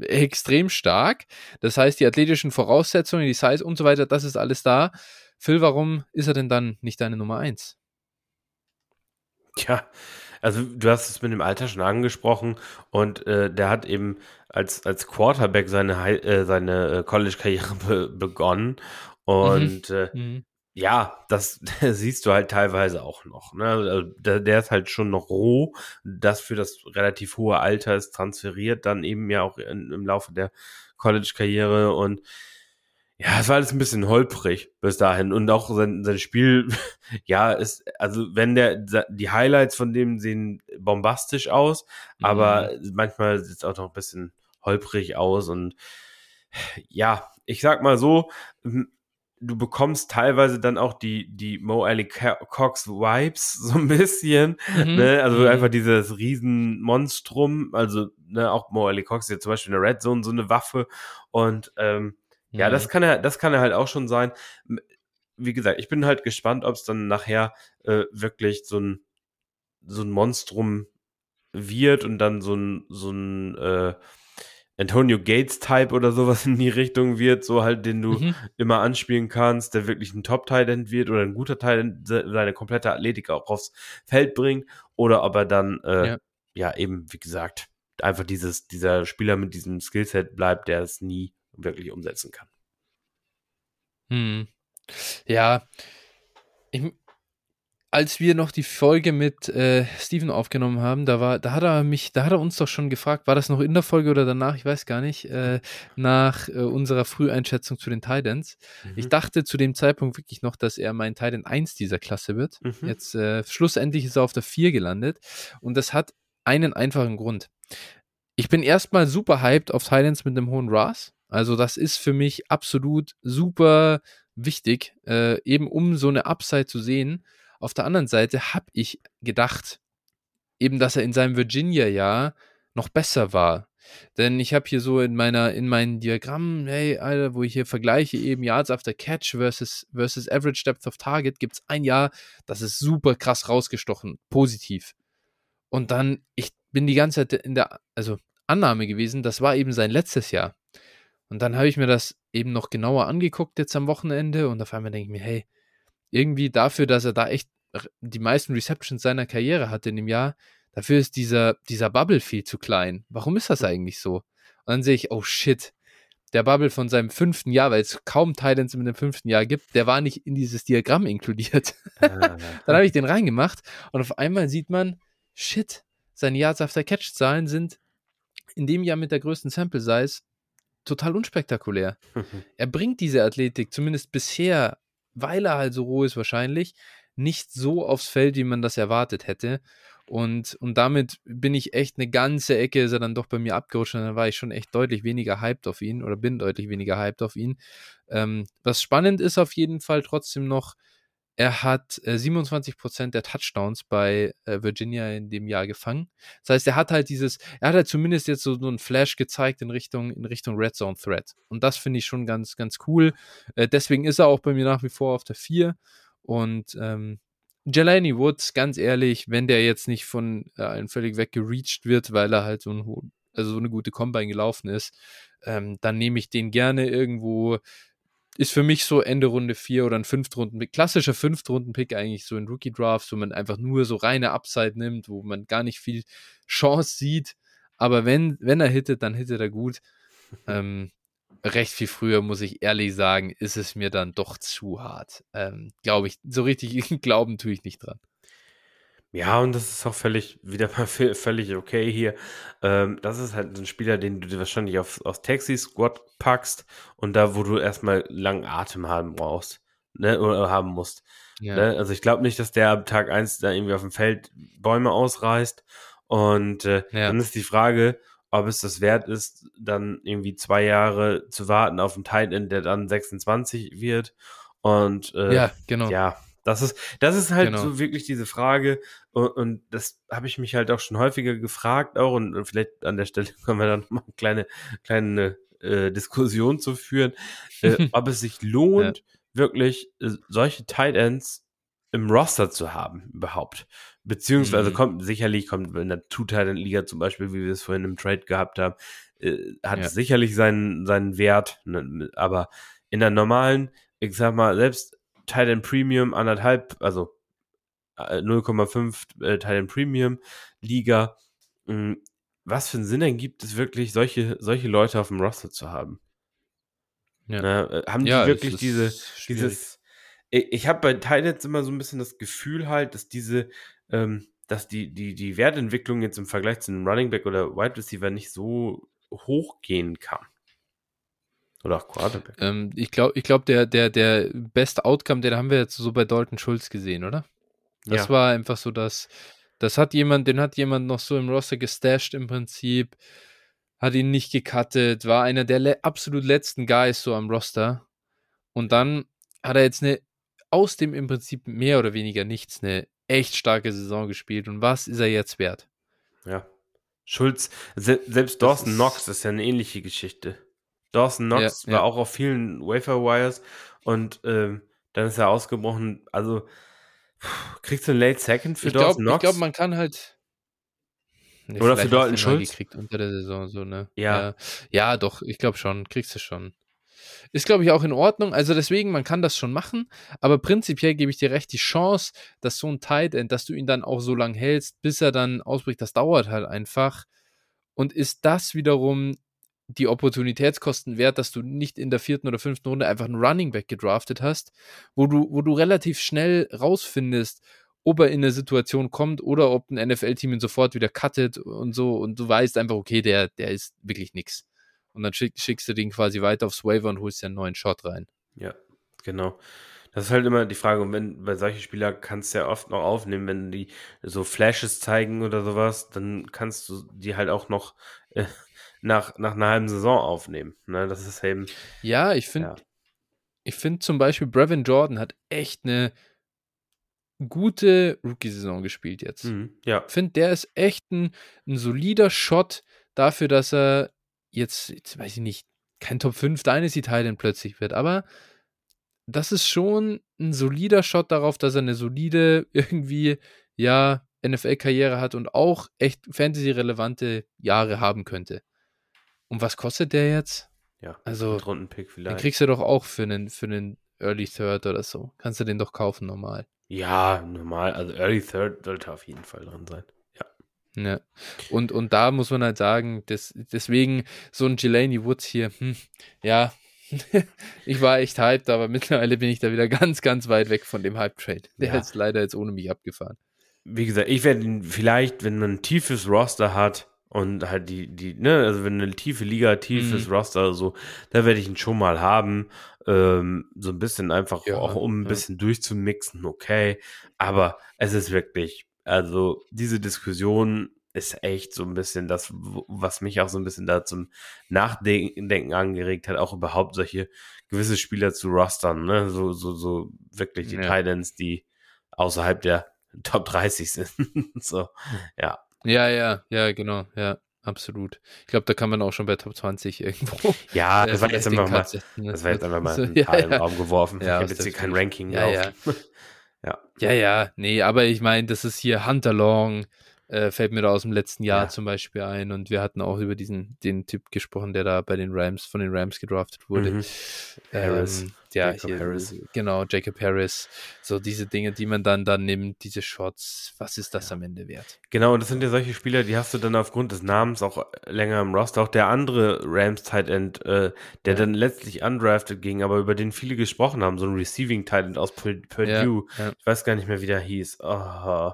extrem stark. Das heißt, die athletischen Voraussetzungen, die Size und so weiter, das ist alles da. Phil, warum ist er denn dann nicht deine Nummer 1? Tja, also du hast es mit dem Alter schon angesprochen und äh, der hat eben als, als Quarterback seine, äh, seine äh, College-Karriere be begonnen und mhm. Äh, mhm. ja, das [LAUGHS] siehst du halt teilweise auch noch. Ne? Also, der, der, ist halt schon noch roh, das für das relativ hohe Alter ist transferiert, dann eben ja auch in, im Laufe der College-Karriere und ja, es war alles ein bisschen holprig bis dahin. Und auch sein, sein Spiel, [LAUGHS] ja, ist, also wenn der, die Highlights von dem sehen bombastisch aus, mhm. aber manchmal sieht es auch noch ein bisschen holprig aus. Und ja, ich sag mal so, du bekommst teilweise dann auch die, die Mo Ali Cox Vibes [LAUGHS] so ein bisschen, mhm. ne? also mhm. einfach dieses Riesenmonstrum, also ne, auch Mo Ali Cox ist ja zum Beispiel in der Red Zone so eine Waffe und ähm, ja, das mhm. kann er, das kann er halt auch schon sein. Wie gesagt, ich bin halt gespannt, ob es dann nachher äh, wirklich so ein so ein Monstrum wird und dann so ein so ein äh, Antonio Gates Type oder sowas [LAUGHS] in die Richtung wird, so halt, den du mhm. immer anspielen kannst, der wirklich ein Top Talent wird oder ein guter Talent seine komplette Athletik auch aufs Feld bringt oder ob er dann äh, ja. ja eben wie gesagt einfach dieses dieser Spieler mit diesem Skillset bleibt, der es nie wirklich umsetzen kann. Hm. Ja, ich, als wir noch die Folge mit äh, Steven aufgenommen haben, da war, da hat er mich, da hat er uns doch schon gefragt, war das noch in der Folge oder danach, ich weiß gar nicht, äh, nach äh, unserer Früheinschätzung zu den Titans. Mhm. Ich dachte zu dem Zeitpunkt wirklich noch, dass er mein Titan 1 dieser Klasse wird. Mhm. Jetzt äh, schlussendlich ist er auf der 4 gelandet und das hat einen einfachen Grund. Ich bin erstmal super hyped auf Titans mit einem hohen RAS. Also das ist für mich absolut super wichtig, äh, eben um so eine Upside zu sehen. Auf der anderen Seite habe ich gedacht, eben, dass er in seinem Virginia-Jahr noch besser war. Denn ich habe hier so in meiner, in meinen Diagrammen, hey, Alter, wo ich hier vergleiche eben Yards after Catch versus, versus Average Depth of Target, gibt es ein Jahr, das ist super krass rausgestochen, positiv. Und dann, ich bin die ganze Zeit in der, also Annahme gewesen, das war eben sein letztes Jahr. Und dann habe ich mir das eben noch genauer angeguckt jetzt am Wochenende und auf einmal denke ich mir, hey, irgendwie dafür, dass er da echt die meisten Receptions seiner Karriere hatte in dem Jahr, dafür ist dieser, dieser Bubble viel zu klein. Warum ist das eigentlich so? Und dann sehe ich, oh shit, der Bubble von seinem fünften Jahr, weil es kaum Titans mit dem fünften Jahr gibt, der war nicht in dieses Diagramm inkludiert. Ah, [LAUGHS] dann habe ich den reingemacht und auf einmal sieht man, shit, seine Yards after Catch Zahlen sind in dem Jahr mit der größten Sample Size total unspektakulär. er bringt diese Athletik, zumindest bisher, weil er halt so roh ist wahrscheinlich, nicht so aufs Feld, wie man das erwartet hätte. Und, und damit bin ich echt eine ganze Ecke, ist er dann doch bei mir abgerutscht und dann war ich schon echt deutlich weniger hyped auf ihn oder bin deutlich weniger hyped auf ihn. Ähm, was spannend ist auf jeden Fall trotzdem noch, er hat äh, 27% der Touchdowns bei äh, Virginia in dem Jahr gefangen. Das heißt, er hat halt dieses, er hat halt zumindest jetzt so, so einen Flash gezeigt in Richtung, in Richtung Red Zone Threat. Und das finde ich schon ganz, ganz cool. Äh, deswegen ist er auch bei mir nach wie vor auf der 4. Und ähm, Jelani Woods, ganz ehrlich, wenn der jetzt nicht von äh, allen völlig weggereached wird, weil er halt so, ein, also so eine gute Combine gelaufen ist, ähm, dann nehme ich den gerne irgendwo ist für mich so Ende Runde 4 oder ein Fünftrunden-Pick, klassischer Fünftrunden-Pick eigentlich so in Rookie-Drafts, wo man einfach nur so reine Upside nimmt, wo man gar nicht viel Chance sieht. Aber wenn, wenn er hittet, dann hittet er gut. [LAUGHS] ähm, recht viel früher, muss ich ehrlich sagen, ist es mir dann doch zu hart. Ähm, Glaube ich, so richtig [LAUGHS] glauben tue ich nicht dran. Ja, und das ist auch völlig, wieder mal [LAUGHS] völlig okay hier. Ähm, das ist halt ein Spieler, den du dir wahrscheinlich auf, aufs Taxi-Squad packst und da, wo du erstmal langen Atem haben brauchst, ne, oder haben musst. Ja. Ne? Also ich glaube nicht, dass der ab Tag 1 da irgendwie auf dem Feld Bäume ausreißt. Und äh, ja. dann ist die Frage, ob es das wert ist, dann irgendwie zwei Jahre zu warten auf einen Titan, der dann 26 wird. Und äh, ja, genau. Ja, das ist, das ist halt genau. so wirklich diese Frage. Und, und das habe ich mich halt auch schon häufiger gefragt, auch. Und, vielleicht an der Stelle [LAUGHS] können wir dann mal eine kleine, kleine äh, Diskussion zu führen, äh, [LAUGHS] ob es sich lohnt, ja. wirklich äh, solche Tight Ends im Roster zu haben, überhaupt. Beziehungsweise mhm. kommt, sicherlich kommt in der Two-Titan-Liga zum Beispiel, wie wir es vorhin im Trade gehabt haben, äh, hat ja. sicherlich seinen, seinen Wert, ne, aber in der normalen, ich sag mal, selbst Titan Premium anderthalb, also 0,5 äh, äh, Titan Premium Liga, hm, was für einen Sinn ergibt es wirklich, solche, solche Leute auf dem Roster zu haben? Ja. Na, äh, haben die ja, wirklich diese, dieses, ich, ich habe bei Titans immer so ein bisschen das Gefühl halt, dass diese, ähm, dass die, die, die Wertentwicklung jetzt im Vergleich zu einem Running Back oder Wide Receiver nicht so hoch gehen kann. Oder auch Quarterback. Ähm, ich glaube, ich glaub, der, der, der beste Outcome, den haben wir jetzt so bei Dalton Schulz gesehen, oder? Das ja. war einfach so, dass das hat jemand, den hat jemand noch so im Roster gestasht im Prinzip, hat ihn nicht gecuttet, war einer der le absolut letzten Guys so am Roster. Und dann hat er jetzt eine aus dem im Prinzip mehr oder weniger nichts eine echt starke Saison gespielt. Und was ist er jetzt wert? Ja. Schulz, se selbst Dawson Knox ist ja eine ähnliche Geschichte. Dawson Knox ja, war ja. auch auf vielen Wafer Wires und ähm, dann ist er ausgebrochen. Also kriegst du einen Late Second für ich Dawson Knox? Ich glaube, man kann halt. Nee, Oder für Dalton Schulz? gekriegt unter der Saison so, ne? Ja. Ja, ja doch, ich glaube schon, kriegst du schon. Ist, glaube ich, auch in Ordnung. Also deswegen, man kann das schon machen, aber prinzipiell gebe ich dir recht, die Chance, dass so ein Tight End, dass du ihn dann auch so lang hältst, bis er dann ausbricht, das dauert halt einfach. Und ist das wiederum die Opportunitätskosten wert, dass du nicht in der vierten oder fünften Runde einfach einen Running Back gedraftet hast, wo du, wo du relativ schnell rausfindest, ob er in eine Situation kommt oder ob ein NFL-Team ihn sofort wieder cuttet und so und du weißt einfach, okay, der, der ist wirklich nix und dann schick, schickst du den quasi weiter aufs Waiver und holst dir einen neuen Shot rein. Ja, genau. Das ist halt immer die Frage, und wenn bei solchen Spielern kannst du ja oft noch aufnehmen, wenn die so Flashes zeigen oder sowas, dann kannst du die halt auch noch äh, nach, nach einer halben Saison aufnehmen. Ne? Das ist eben. Ja, ich finde, ja. ich finde zum Beispiel Brevin Jordan hat echt eine gute Rookie-Saison gespielt jetzt. Mhm, ja. Ich finde, der ist echt ein, ein solider Shot dafür, dass er jetzt, jetzt weiß ich nicht, kein Top 5 Dynasty Titan plötzlich wird, aber das ist schon ein solider Shot darauf, dass er eine solide [LAUGHS] irgendwie, ja, NFL-Karriere hat und auch echt Fantasy-relevante Jahre haben könnte. Und was kostet der jetzt? Ja, also Rundenpick vielleicht. Den kriegst du doch auch für einen, für einen Early Third oder so. Kannst du den doch kaufen normal. Ja, normal. Also Early Third sollte auf jeden Fall drin sein. Ja. Und, und da muss man halt sagen, das, deswegen so ein Jelani Woods hier, hm, ja, [LAUGHS] ich war echt hyped, aber mittlerweile bin ich da wieder ganz, ganz weit weg von dem Hype-Trade. Der ja. ist leider jetzt ohne mich abgefahren. Wie gesagt, ich werde ihn vielleicht, wenn man ein tiefes Roster hat und halt die, die, ne, also wenn eine tiefe Liga, tiefes mhm. Roster, so, da werde ich ihn schon mal haben. Ähm, so ein bisschen einfach ja, auch, um ein ja. bisschen durchzumixen, okay. Aber es ist wirklich also diese Diskussion ist echt so ein bisschen das, was mich auch so ein bisschen da zum Nachdenken angeregt hat, auch überhaupt solche gewisse Spieler zu rostern, ne? So, so, so wirklich die ja. Titans, die außerhalb der Top 30 sind. [LAUGHS] so, ja. Ja, ja, ja, genau, ja. Absolut. Ich glaube, da kann man auch schon bei Top 20 irgendwo. [LAUGHS] Ja, [LAUGHS] das war jetzt einfach mal, das war jetzt einfach mal ein paar ja, im Raum geworfen. Ja, ich habe jetzt hier kein Ranking ja, ja. [LAUGHS] Ja. Ja, ja, nee, aber ich meine, das ist hier Hunter Long, äh, fällt mir da aus dem letzten Jahr ja. zum Beispiel ein. Und wir hatten auch über diesen, den Typ gesprochen, der da bei den Rams, von den Rams gedraftet wurde. Mhm. Harris. Ähm, ja, Jacob hier, Harris. genau, Jacob Harris. So diese Dinge, die man dann dann nimmt, diese Shots, was ist das ja. am Ende wert? Genau, und das sind ja solche Spieler, die hast du dann aufgrund des Namens auch länger im Roster. Auch der andere Rams Tight End, äh, der ja. dann letztlich undrafted ging, aber über den viele gesprochen haben, so ein Receiving Tight End aus Purdue. Ich weiß gar nicht mehr, wie der hieß. Oh,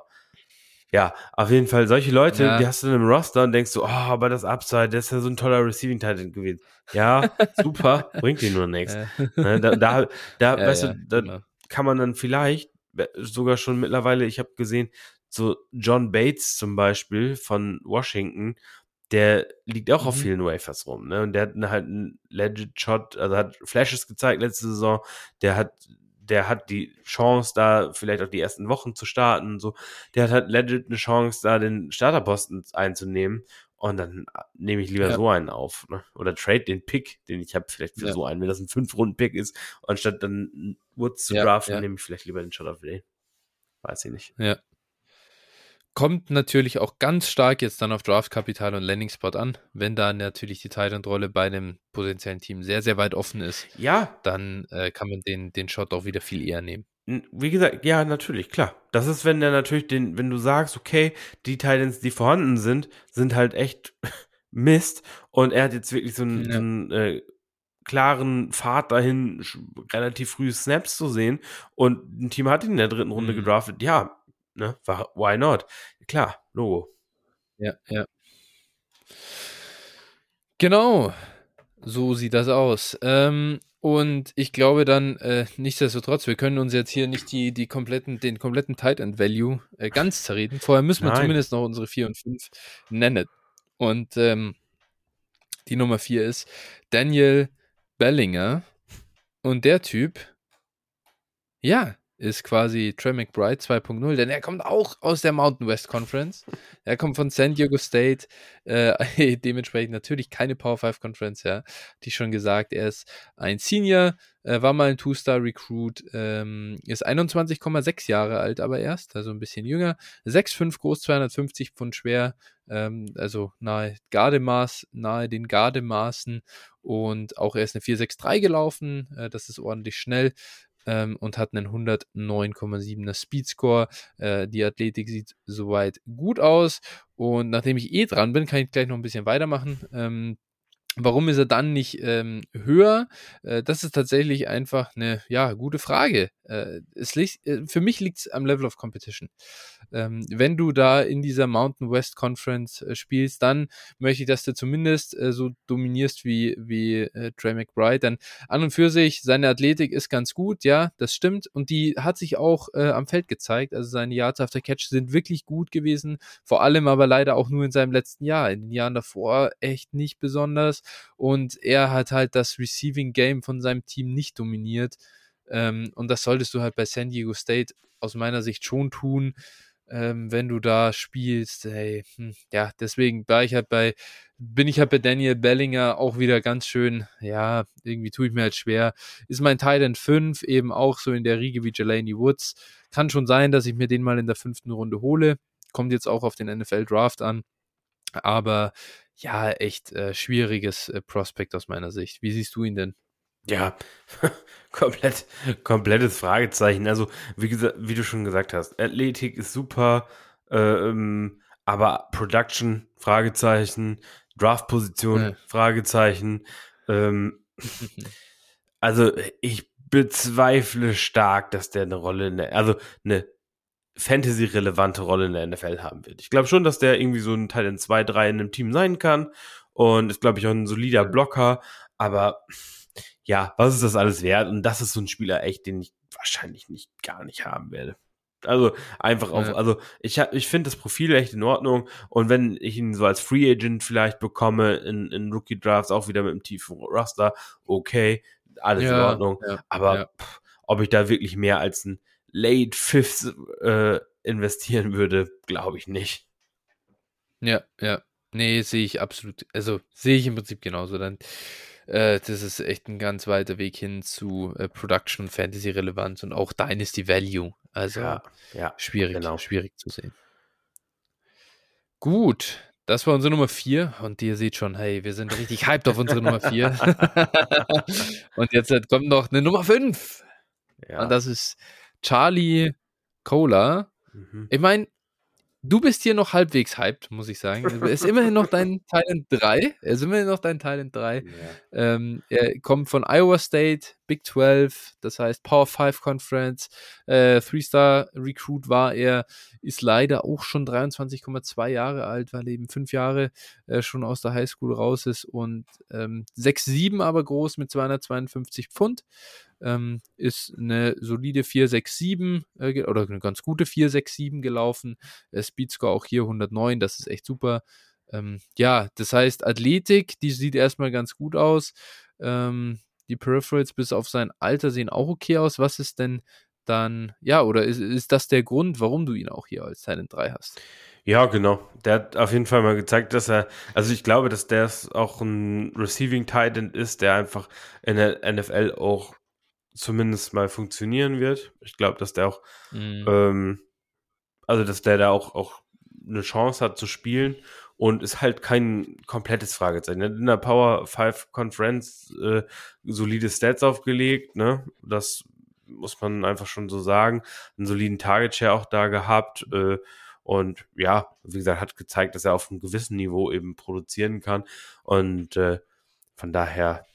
ja, auf jeden Fall solche Leute, ja. die hast du dann im Roster und denkst du, oh, aber das Upside, das ist ja so ein toller Receiving Titan gewesen. Ja, [LAUGHS] super, bringt dir nur nichts. Ne, da, da, da [LAUGHS] ja, weißt ja, du, da genau. kann man dann vielleicht sogar schon mittlerweile, ich habe gesehen, so John Bates zum Beispiel von Washington, der liegt auch mhm. auf vielen Wafers rum, ne? Und der hat halt einen Legit Shot, also hat Flashes gezeigt letzte Saison, der hat der hat die Chance, da vielleicht auch die ersten Wochen zu starten. So, der hat halt legit eine Chance, da den Starterposten einzunehmen. Und dann nehme ich lieber ja. so einen auf. Ne? Oder trade den Pick, den ich habe, vielleicht für ja. so einen, wenn das ein fünf runden pick ist. Anstatt dann Woods zu ja, draften, nehme ich vielleicht lieber den Shot of Day. weiß ich nicht. Ja. Kommt natürlich auch ganz stark jetzt dann auf Draftkapital und Landing-Spot an. Wenn da natürlich die Thailand-Rolle bei einem potenziellen Team sehr, sehr weit offen ist, ja. dann äh, kann man den, den Shot auch wieder viel eher nehmen. Wie gesagt, ja, natürlich, klar. Das ist, wenn der natürlich den, wenn du sagst, okay, die Titans, die vorhanden sind, sind halt echt [LAUGHS] Mist und er hat jetzt wirklich so einen, ja. so einen äh, klaren Pfad dahin, relativ früh Snaps zu sehen und ein Team hat ihn in der dritten Runde mhm. gedraftet. Ja, ne, why not? Klar, Logo. Ja, ja. Genau, so sieht das aus. Ähm, und ich glaube dann, äh, nichtsdestotrotz, wir können uns jetzt hier nicht die, die kompletten, den kompletten Tight End Value äh, ganz zerreden. Vorher müssen wir Nein. zumindest noch unsere 4 und 5 nennen. Und ähm, die Nummer 4 ist Daniel Bellinger. Und der Typ, ja, ist quasi Trey McBride 2.0, denn er kommt auch aus der Mountain West Conference. [LAUGHS] Er kommt von San Diego State, äh, [LAUGHS] dementsprechend natürlich keine Power 5 Conference, ja. Die schon gesagt, er ist ein Senior, äh, war mal ein Two-Star-Recruit, ähm, ist 21,6 Jahre alt, aber erst, also ein bisschen jünger. 6'5 groß, 250 Pfund schwer, ähm, also nahe Gardemaß, nahe den Gardemaßen und auch er ist eine 463 gelaufen, äh, das ist ordentlich schnell ähm, und hat einen 109,7er Speedscore. Äh, die Athletik sieht soweit gut aus. Und nachdem ich eh dran bin, kann ich gleich noch ein bisschen weitermachen. Ähm, Warum ist er dann nicht ähm, höher? Äh, das ist tatsächlich einfach eine ja, gute Frage. Äh, es liegt, äh, für mich liegt es am Level of Competition. Ähm, wenn du da in dieser Mountain West Conference äh, spielst, dann möchte ich, dass du zumindest äh, so dominierst wie, wie äh, Trey McBride. Denn an und für sich, seine Athletik ist ganz gut, ja, das stimmt. Und die hat sich auch äh, am Feld gezeigt. Also seine Yards after Catch sind wirklich gut gewesen. Vor allem aber leider auch nur in seinem letzten Jahr. In den Jahren davor echt nicht besonders und er hat halt das Receiving Game von seinem Team nicht dominiert. Ähm, und das solltest du halt bei San Diego State aus meiner Sicht schon tun, ähm, wenn du da spielst. Hey, hm, ja, deswegen war ich halt bei, bin ich halt bei Daniel Bellinger auch wieder ganz schön, ja, irgendwie tue ich mir halt schwer. Ist mein Titan 5 eben auch so in der Riege wie Jelani Woods. Kann schon sein, dass ich mir den mal in der fünften Runde hole. Kommt jetzt auch auf den NFL Draft an. Aber ja, echt äh, schwieriges äh, Prospekt aus meiner Sicht. Wie siehst du ihn denn? Ja, [LAUGHS] komplett, komplettes Fragezeichen. Also, wie, gesagt, wie du schon gesagt hast, Athletik ist super, ähm, aber Production, Fragezeichen, Draftposition, ja. Fragezeichen. Ähm, [LAUGHS] also, ich bezweifle stark, dass der eine Rolle, in der, also eine Fantasy-relevante Rolle in der NFL haben wird. Ich glaube schon, dass der irgendwie so ein Teil in 2, 3 in einem Team sein kann und ist, glaube ich, auch ein solider Blocker, aber ja, was ist das alles wert? Und das ist so ein Spieler echt, den ich wahrscheinlich nicht gar nicht haben werde. Also einfach auf, ja. also ich ich finde das Profil echt in Ordnung und wenn ich ihn so als Free Agent vielleicht bekomme in, in Rookie Drafts auch wieder mit einem tiefen Roster, okay, alles ja, in Ordnung. Ja, aber pff, ob ich da wirklich mehr als ein Late Fifth äh, investieren würde, glaube ich nicht. Ja, ja. Nee, sehe ich absolut. Also sehe ich im Prinzip genauso. Dann, äh, das ist echt ein ganz weiter Weg hin zu äh, Production, Fantasy Relevanz und auch Dynasty Value. Also ja, ja, schwierig, genau. schwierig zu sehen. Gut, das war unsere Nummer 4 und ihr seht schon, hey, wir sind richtig hyped auf unsere Nummer 4. [LAUGHS] und jetzt kommt noch eine Nummer 5. Ja. Und das ist Charlie Cola. Mhm. Ich meine, du bist hier noch halbwegs hyped, muss ich sagen. Er ist immerhin noch dein Talent 3. Er ist immerhin noch dein Talent 3. Ja. Ähm, er kommt von Iowa State, Big 12, das heißt Power 5 Conference. Äh, Three-Star Recruit war er, ist leider auch schon 23,2 Jahre alt, weil er eben fünf Jahre äh, schon aus der Highschool raus ist und ähm, 6'7 aber groß mit 252 Pfund ähm, ist eine solide 467 äh, oder eine ganz gute 467 gelaufen. Äh, Speedscore auch hier 109, das ist echt super. Ähm, ja, das heißt, Athletik, die sieht erstmal ganz gut aus. Ähm, die Peripherals bis auf sein Alter sehen auch okay aus. Was ist denn dann, ja, oder ist, ist das der Grund, warum du ihn auch hier als Talent 3 hast? Ja, genau. Der hat auf jeden Fall mal gezeigt, dass er, also ich glaube, dass der auch ein Receiving Titan ist, der einfach in der NFL auch zumindest mal funktionieren wird. Ich glaube, dass der auch mhm. ähm, Also, dass der da auch, auch eine Chance hat zu spielen und ist halt kein komplettes Fragezeichen. In der Power 5 Conference äh, solide Stats aufgelegt, ne? Das muss man einfach schon so sagen. Einen soliden Target Share auch da gehabt. Äh, und ja, wie gesagt, hat gezeigt, dass er auf einem gewissen Niveau eben produzieren kann. Und äh, von daher,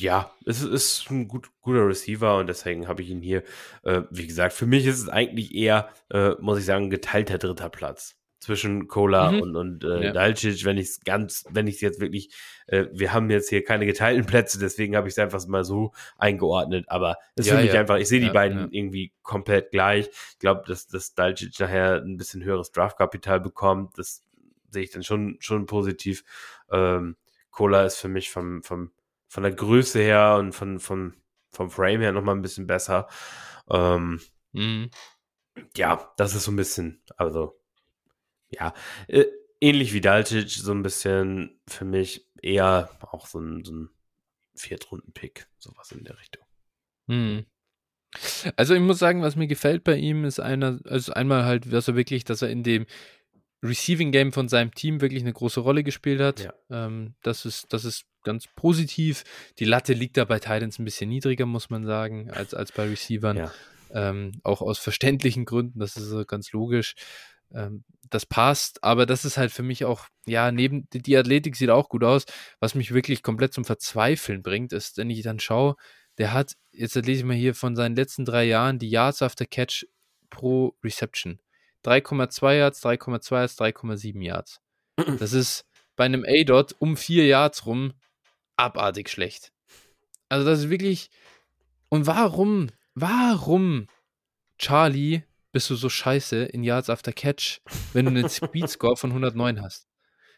ja, es ist ein gut, guter Receiver und deswegen habe ich ihn hier, äh, wie gesagt, für mich ist es eigentlich eher, äh, muss ich sagen, geteilter dritter Platz zwischen Cola mhm. und, und äh, ja. Dalcic, wenn ich es ganz, wenn ich es jetzt wirklich, äh, wir haben jetzt hier keine geteilten [LAUGHS] Plätze, deswegen habe ich es einfach mal so eingeordnet, aber es ja, für mich ja. einfach, ich sehe die beiden irgendwie komplett gleich. Ich glaube, dass, dass Dalcic nachher ein bisschen höheres Draftkapital bekommt, das sehe ich dann schon, schon positiv. Ähm, Cola ist für mich vom, vom, von der Größe her und von, von, vom Frame her nochmal ein bisschen besser. Ähm, mhm. Ja, das ist so ein bisschen, also ja, äh, ähnlich wie Daltic, so ein bisschen für mich eher auch so ein, so ein Viertrunden-Pick, sowas in der Richtung. Hm. Also ich muss sagen, was mir gefällt bei ihm, ist einer, also einmal halt, dass er wirklich, dass er in dem Receiving Game von seinem Team wirklich eine große Rolle gespielt hat. Ja. Ähm, das ist, das ist ganz positiv. Die Latte liegt da bei Titans ein bisschen niedriger, muss man sagen, als, als bei Receivern. Ja. Ähm, auch aus verständlichen Gründen, das ist ganz logisch. Ähm, das passt, aber das ist halt für mich auch, ja, neben die Athletik sieht auch gut aus. Was mich wirklich komplett zum Verzweifeln bringt, ist, wenn ich dann schaue, der hat, jetzt lese ich mal hier von seinen letzten drei Jahren, die Yards after Catch pro Reception. 3,2 Yards, 3,2 Yards, 3,7 Yards. [CLEARS THROAT] Das ist bei einem A-Dot um 4 Yards rum abartig schlecht. Also das ist wirklich. Und warum, warum, Charlie, bist du so scheiße in Yards after Catch, wenn du einen [LAUGHS] Speedscore von 109 hast.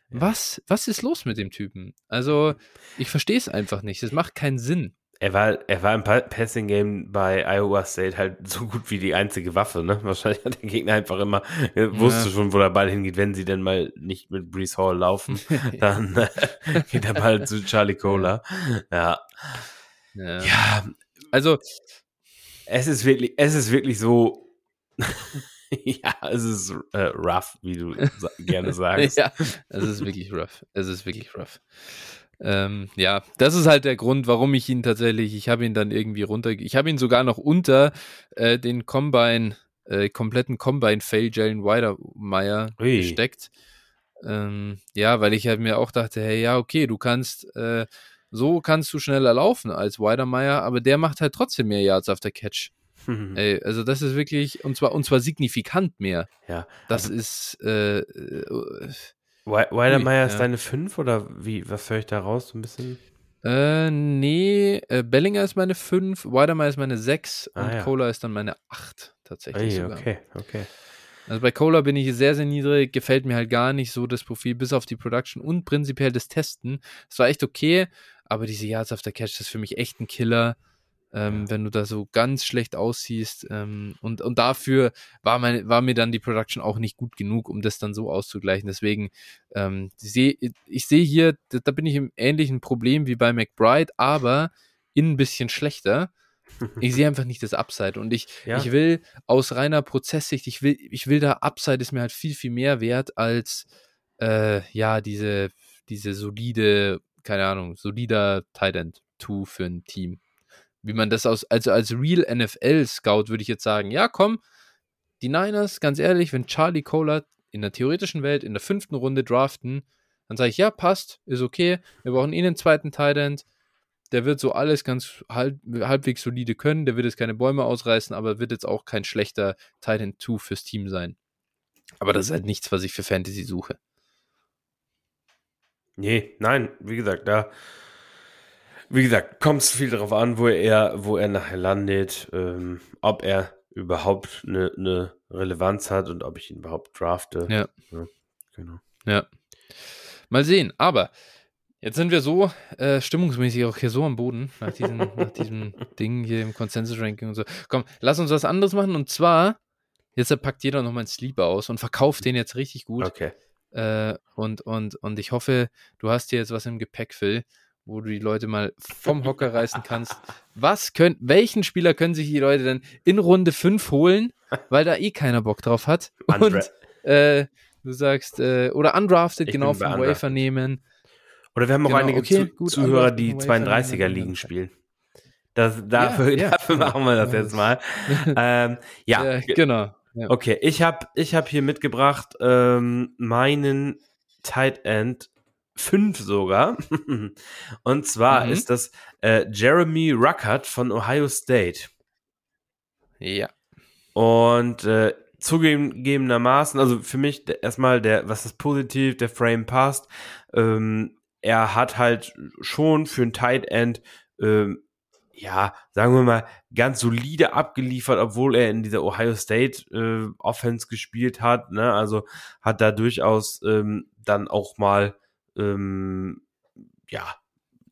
Was, was ist los mit dem Typen? Also, ich verstehe es einfach nicht. Es macht keinen Sinn. Er war, er war im Passing Game bei Iowa State halt so gut wie die einzige Waffe, ne? [LAUGHS] Wahrscheinlich hat der Gegner einfach immer, ja. wusste schon, wo der Ball hingeht, wenn sie denn mal nicht mit Brees Hall laufen, [LAUGHS] dann äh, [LAUGHS] geht der Ball zu Charlie Cola. Ja. ja. Ja. Also, es ist wirklich, es ist wirklich so, ja, es ist äh, rough, wie du gerne sagst. ja, es ist wirklich rough. Es ist wirklich rough. Ähm, ja, das ist halt der Grund, warum ich ihn tatsächlich, ich habe ihn dann irgendwie runter, ich habe ihn sogar noch unter äh, den Combine, äh, kompletten Combine-Fail Jalen Weidermeier gesteckt. Ähm, ja, weil ich halt mir auch dachte, hey, ja, okay, du kannst, äh, so kannst du schneller laufen als Weidermeier, aber der macht halt trotzdem mehr Yards auf der Catch. Mhm. [LAUGHS] Ey, also das ist wirklich, und zwar, und zwar signifikant mehr. Ja. Das also, ist äh, äh, Weidermeier ist ja. deine 5 oder wie, was höre ich da raus? So ein bisschen? Äh, nee, äh, Bellinger ist meine 5, Weidermeier ist meine 6 ah, und ja. Cola ist dann meine 8 tatsächlich. Ey, okay, okay. Also bei Cola bin ich sehr, sehr niedrig, gefällt mir halt gar nicht so das Profil, bis auf die Production und prinzipiell das Testen. Es war echt okay, aber diese Yards auf der Catch, das ist für mich echt ein Killer ähm, wenn du da so ganz schlecht aussiehst. Ähm, und, und dafür war, mein, war mir dann die Production auch nicht gut genug, um das dann so auszugleichen. Deswegen, ähm, seh, ich sehe hier, da, da bin ich im ähnlichen Problem wie bei McBride, aber in ein bisschen schlechter. [LAUGHS] Ich sehe einfach nicht das Upside und ich, ja. ich will aus reiner Prozesssicht, ich will, ich will da Upside ist mir halt viel, viel mehr wert als äh, ja, diese, diese solide, keine Ahnung, solider Tight End 2 für ein Team wie man das aus, also als Real NFL-Scout würde ich jetzt sagen, ja, komm, die Niners, ganz ehrlich, wenn Charlie Kohler in der theoretischen Welt in der fünften Runde draften, dann sage ich, ja, passt, ist okay, wir brauchen eh einen zweiten Tight End, der wird so alles ganz halb, halbwegs solide können, der wird jetzt keine Bäume ausreißen, aber wird jetzt auch kein schlechter Tight End 2 fürs Team sein. Aber das ist halt nichts, was ich für Fantasy suche. Nee, nein, wie gesagt, da wie gesagt, kommt es viel darauf an, wo er, wo er nachher landet, ähm, ob er überhaupt eine, eine Relevanz hat und ob ich ihn überhaupt drafte. Ja. ja genau. Ja. Mal sehen. Aber jetzt sind wir so äh, stimmungsmäßig auch hier so am Boden nach, diesen, [LAUGHS] nach diesem Ding hier im Consensus-Ranking und so. Komm, lass uns was anderes machen. Und zwar, jetzt packt jeder noch mal einen Sleeper aus und verkauft den jetzt richtig gut. Okay. Äh, und, und, und ich hoffe, du hast hier jetzt was im Gepäck, Phil wo du die Leute mal vom Hocker reißen kannst. Was können, welchen Spieler können sich die Leute denn in Runde 5 holen weil da eh keiner Bock drauf hat. [LAUGHS] Und äh, du sagst, äh, oder undrafted, ich genau, vom Wafer nehmen. Oder wir haben genau, auch einige okay, Zu gut, Zuhörer, die 32er Ligen spielen. Das, dafür, ja, ja, dafür machen wir das jetzt mal. ähm, ja, ja, genau. Okay, ich habe ich hab hier mitgebracht ähm, meinen Tight End 5 sogar. [LAUGHS] Und zwar mhm. ist das äh, Jeremy Ruckert von Ohio State. Ja. Und äh, zugegebenermaßen, also für mich erstmal der, was ist positiv, der Frame passt. Ähm, er hat halt schon für ein Tight End ähm, ja, sagen wir mal, ganz solide abgeliefert, obwohl er in dieser Ohio State äh, Offense gespielt hat. Ne? Also hat da durchaus ähm, dann auch mal ähm, ja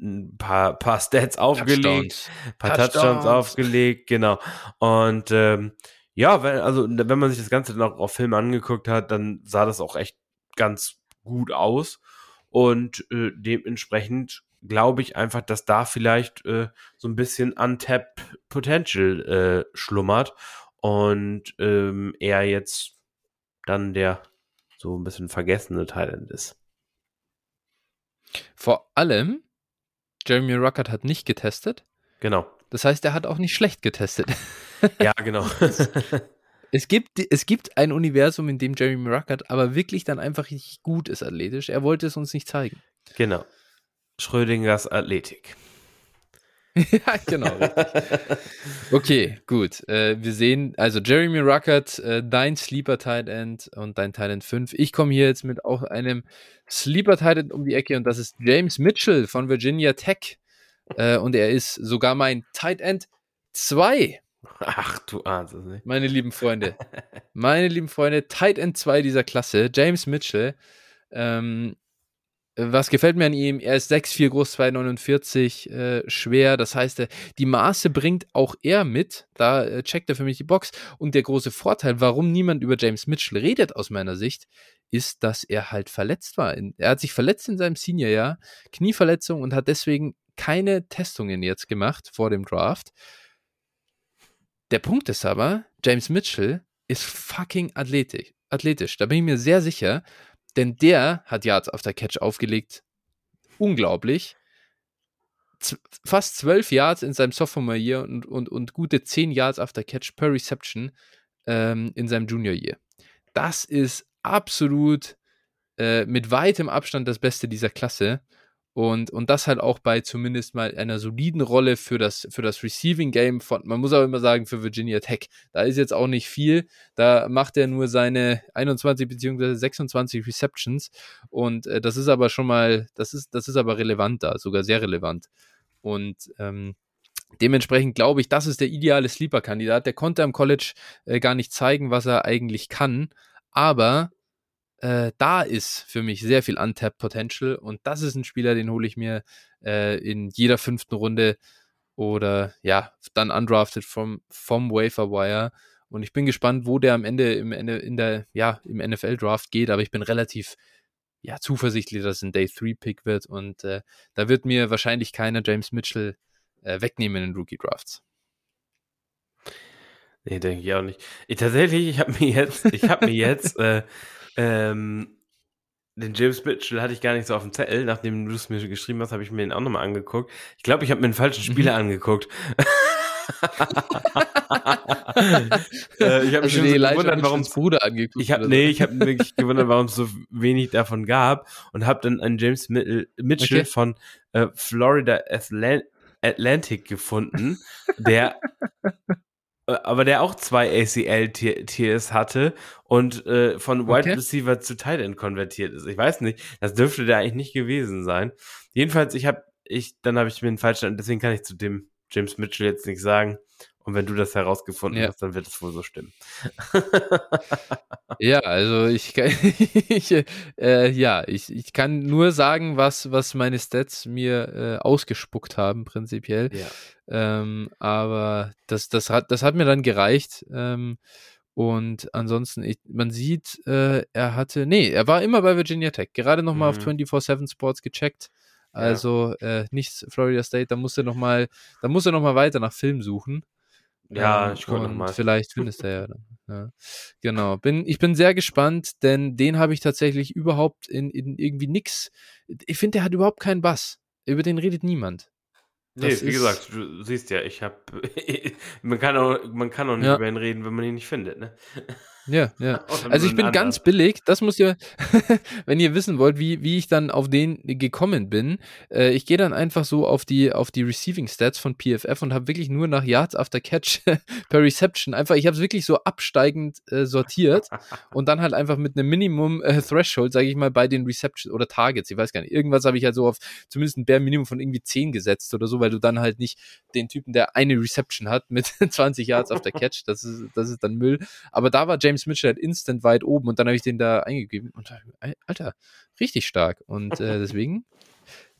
ein paar, paar Stats aufgelegt, Touchdowns. paar Touchdowns. Touchdowns aufgelegt, genau. Und ähm, ja, wenn, also wenn man sich das Ganze dann auch auf Film angeguckt hat, dann sah das auch echt ganz gut aus. Und äh, dementsprechend glaube ich einfach, dass da vielleicht äh, so ein bisschen untapped Potential äh, schlummert und ähm, er jetzt dann der so ein bisschen vergessene Thailand ist. Vor allem, Jeremy Ruckert hat nicht getestet. Genau. Das heißt, er hat auch nicht schlecht getestet. [LAUGHS] Ja, genau. [LAUGHS] es, gibt, es gibt ein Universum, in dem Jeremy Ruckert aber wirklich dann einfach richtig gut ist athletisch. Er wollte es uns nicht zeigen. Genau. Schrödingers Athletik. [LAUGHS] ja, genau. okay, gut. Äh, wir sehen, also Jeremy Ruckert, äh, dein Sleeper Tight End und dein Tight End 5. Ich komme hier jetzt mit auch einem Sleeper Tight End um die Ecke und das ist James Mitchell von Virginia Tech. Äh, und er ist sogar mein Tight End 2. Ach, du ahnst es nicht. Meine lieben Freunde. Meine lieben Freunde, Tight End 2 dieser Klasse, James Mitchell. Ähm, was gefällt mir an ihm? Er ist 6'4 groß, 2,49 äh, schwer. Das heißt, äh, die Maße bringt auch er mit. Da äh, checkt er für mich die Box. Und der große Vorteil, warum niemand über James Mitchell redet, aus meiner Sicht, ist, dass er halt verletzt war. Er hat sich verletzt in seinem Seniorjahr, Knieverletzung und hat deswegen keine Testungen jetzt gemacht vor dem Draft. Der Punkt ist aber, James Mitchell ist fucking athletisch. Da bin ich mir sehr sicher. Denn der hat Yards after Catch aufgelegt. Unglaublich. Z fast zwölf Yards in seinem Sophomore Year und, und, und gute zehn Yards after Catch per Reception ähm, in seinem Junior Year. Das ist absolut äh, mit weitem Abstand das Beste dieser Klasse. Und, und das halt auch bei zumindest mal einer soliden Rolle für das, für das Receiving Game von, man muss auch immer sagen, für Virginia Tech. Da ist jetzt auch nicht viel. Da macht er nur seine 21 bzw. 26 Receptions. Und äh, das ist aber schon mal, das ist, das ist aber relevant da, sogar sehr relevant. Und ähm, Dementsprechend glaube ich, das ist der ideale Sleeper-Kandidat. Der konnte am College äh, gar nicht zeigen, was er eigentlich kann. Aber äh, da ist für mich sehr viel Untapped Potential und das ist ein Spieler, den hole ich mir äh, in jeder fünften Runde oder ja, dann undrafted vom, vom Wafer Wire. Und ich bin gespannt, wo der am Ende im Ende in der, ja, im NFL-Draft geht, aber ich bin relativ ja, zuversichtlich, dass es ein Day 3 Pick wird und äh, da wird mir wahrscheinlich keiner James Mitchell äh, wegnehmen in Rookie Drafts. Nee, denke ich auch nicht. Ich, tatsächlich, ich habe mir jetzt, ich habe mir [LAUGHS] jetzt äh, ähm, den James Mitchell hatte ich gar nicht so auf dem Zettel. Nachdem du es mir geschrieben hast, habe ich mir den auch nochmal angeguckt. Ich glaube, ich habe mir einen falschen Spieler mhm. angeguckt. [LAUGHS] äh, ich habe mich schon so gewundert, warum Bruder angeguckt. Ich habe nee, ich habe wirklich gewundert, warum es so wenig davon gab und habe dann einen James Mitchell okay. von äh, Florida Atlant Atlantic gefunden, der [LAUGHS] aber der auch zwei ACL-Tiers hatte und äh, von Wide okay. Receiver zu Tight End konvertiert ist. Ich weiß nicht, das dürfte der eigentlich nicht gewesen sein. Jedenfalls, ich habe, ich, dann habe ich mir einen falschen, deswegen kann ich zu dem James Mitchell jetzt nichts sagen. Und wenn du das herausgefunden ja. hast, dann wird es wohl so stimmen. ja, also ich, kann, [LAUGHS] ich äh, ja, ich, ich kann nur sagen, was, was meine Stats mir äh, ausgespuckt haben, prinzipiell. Ja. Ähm, aber das, das, hat, das hat mir dann gereicht. Ähm, und ansonsten, ich, man sieht, äh, er hatte, nee, er war immer bei Virginia Tech. Gerade nochmal mhm. auf 24-7 Sports gecheckt. Also ja. äh, nicht Florida State, da muss er nochmal, da muss er noch mal weiter nach Film suchen. Ja, ähm, ich gucke nochmal. Vielleicht findest du [LAUGHS] ja dann. Ja. Genau. Bin, ich bin sehr gespannt, denn den habe ich tatsächlich überhaupt in, in irgendwie nix. Ich finde, der hat überhaupt keinen Bass. Über den redet niemand. Das nee, wie gesagt, du siehst ja, ich habe. [LAUGHS] man, kann auch, man kann auch nicht ja. über ihn reden, wenn man ihn nicht findet, ne? [LAUGHS] Ja, ja. Also ich bin ganz billig. Das muss ihr, [LAUGHS] wenn ihr wissen wollt, wie, wie ich dann auf den gekommen bin. Äh, ich gehe dann einfach so auf die, auf die Receiving Stats von PFF und habe wirklich nur nach Yards after Catch [LAUGHS] per Reception einfach, ich habe es wirklich so absteigend äh, sortiert [LAUGHS] und dann halt einfach mit einem Minimum äh, Threshold, sage ich mal, bei den Receptions oder Targets, ich weiß gar nicht. Irgendwas habe ich halt so auf zumindest ein Bare Minimum von irgendwie 10 gesetzt oder so, weil du dann halt nicht den Typen, der eine Reception hat mit 20 Yards after Catch, das ist, das ist dann Müll. Aber da war James James Mitchell halt instant weit oben und dann habe ich den da eingegeben und Alter, richtig stark. Und äh, [LAUGHS] deswegen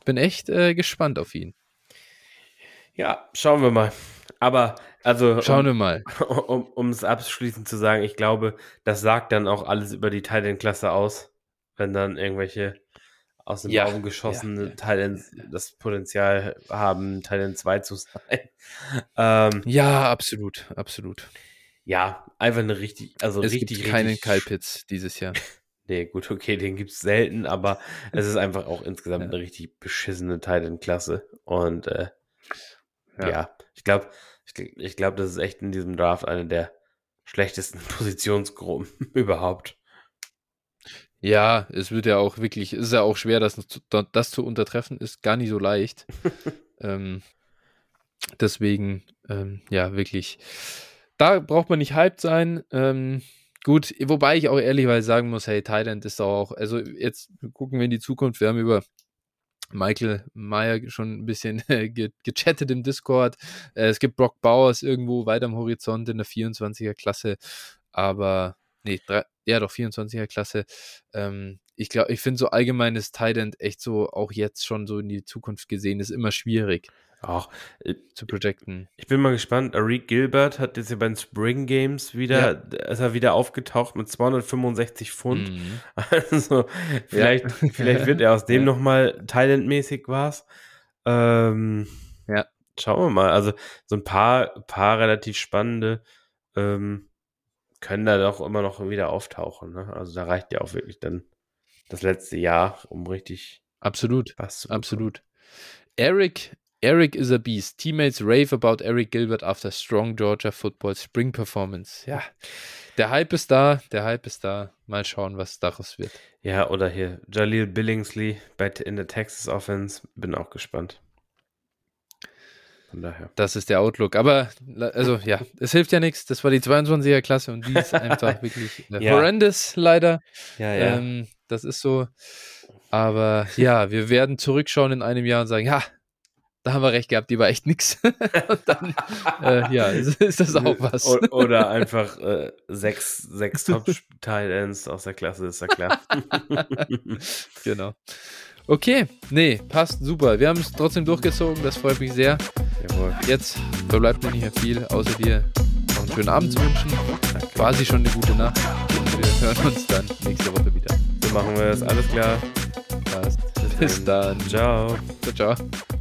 bin echt äh, gespannt auf ihn. Ja, schauen wir mal. Aber also schauen um, wir mal. [LAUGHS] Um es abschließend zu sagen, ich glaube, das sagt dann auch alles über die Titan-Klasse aus, wenn dann irgendwelche aus dem ja, Baum geschossene ja, Talents das Potenzial haben, Talent 2 zu sein. [LAUGHS] Ähm, ja, absolut, absolut. Ja, einfach eine richtig, also es richtig. Gibt keinen Kalpitz dieses Jahr. [LAUGHS] nee, gut, okay, den gibt es selten, aber [LAUGHS] es ist einfach auch insgesamt ja. eine richtig beschissene Titan-Klasse. Und äh, ja. ja. ich glaube, ich, ich glaube, das ist echt in diesem Draft eine der schlechtesten [LAUGHS] Positionsgruppen überhaupt. Ja, es wird ja auch wirklich, es ist ja auch schwer, das, das zu untertreffen, ist gar nicht so leicht. ähm, deswegen, ähm, ja, wirklich da braucht man nicht hyped sein. Ähm, gut, wobei ich auch ehrlicherweise sagen muss, hey, Thailand ist auch, also jetzt gucken wir in die Zukunft, wir haben über Michael Meyer schon ein bisschen [LAUGHS] ge gechattet im Discord. Äh, es gibt Brock Bowers irgendwo weiter am Horizont in der 24er Klasse, aber nee, drei, ja doch 24er Klasse. Ähm, ich glaube, ich finde so allgemeines Thailand echt so auch jetzt schon so in die Zukunft gesehen ist immer schwierig. Auch äh, zu projecten. Ich bin mal gespannt. Arik Gilbert hat jetzt ja bei den Spring Games wieder, ja. ist er wieder aufgetaucht mit 265 Pfund. Mhm. [LAUGHS] Also vielleicht, ja. [LAUGHS] vielleicht wird er aus dem ja. nochmal Thailand-mäßig was. Ähm, ja. Schauen wir mal. Also so ein paar, paar relativ spannende ähm, können da doch immer noch wieder auftauchen. Ne? Also da reicht ja auch wirklich dann das letzte Jahr, um richtig absolut, was. Absolut. Eric Eric is a beast. Teammates rave about Eric Gilbert after strong Georgia Football Spring Performance. Ja, der Hype ist da, der Hype ist da. Mal schauen, was daraus wird. Ja, oder hier Jaleel Billingsley in der Texas Offense. Bin auch gespannt. Von daher. Das ist der Outlook. Aber, also ja, es hilft ja nichts. Das war die 22er Klasse und die ist einfach [LAUGHS] wirklich äh, ja. horrendous, leider. Ja, ja. Ähm, das ist so. Aber ja, wir werden zurückschauen in einem Jahr und sagen, ja, da haben wir recht gehabt, die war echt nix. [LAUGHS] Und dann, äh, ja, ist, ist, das auch was. Oder [LAUGHS] einfach äh, sechs, sechs Top-Tight-Ends [LAUGHS] aus der Klasse, ist ja klar. genau. Okay, nee, passt super. Wir haben es trotzdem durchgezogen, das freut mich sehr. Jawohl. Jetzt verbleibt mir nicht mehr viel, außer dir noch einen schönen Abend zu wünschen. Danke. Quasi schon eine gute Nacht. Und wir hören uns dann nächste Woche wieder. So machen wir es, alles klar. Passt. Bis dann. Ciao. Ciao, ciao.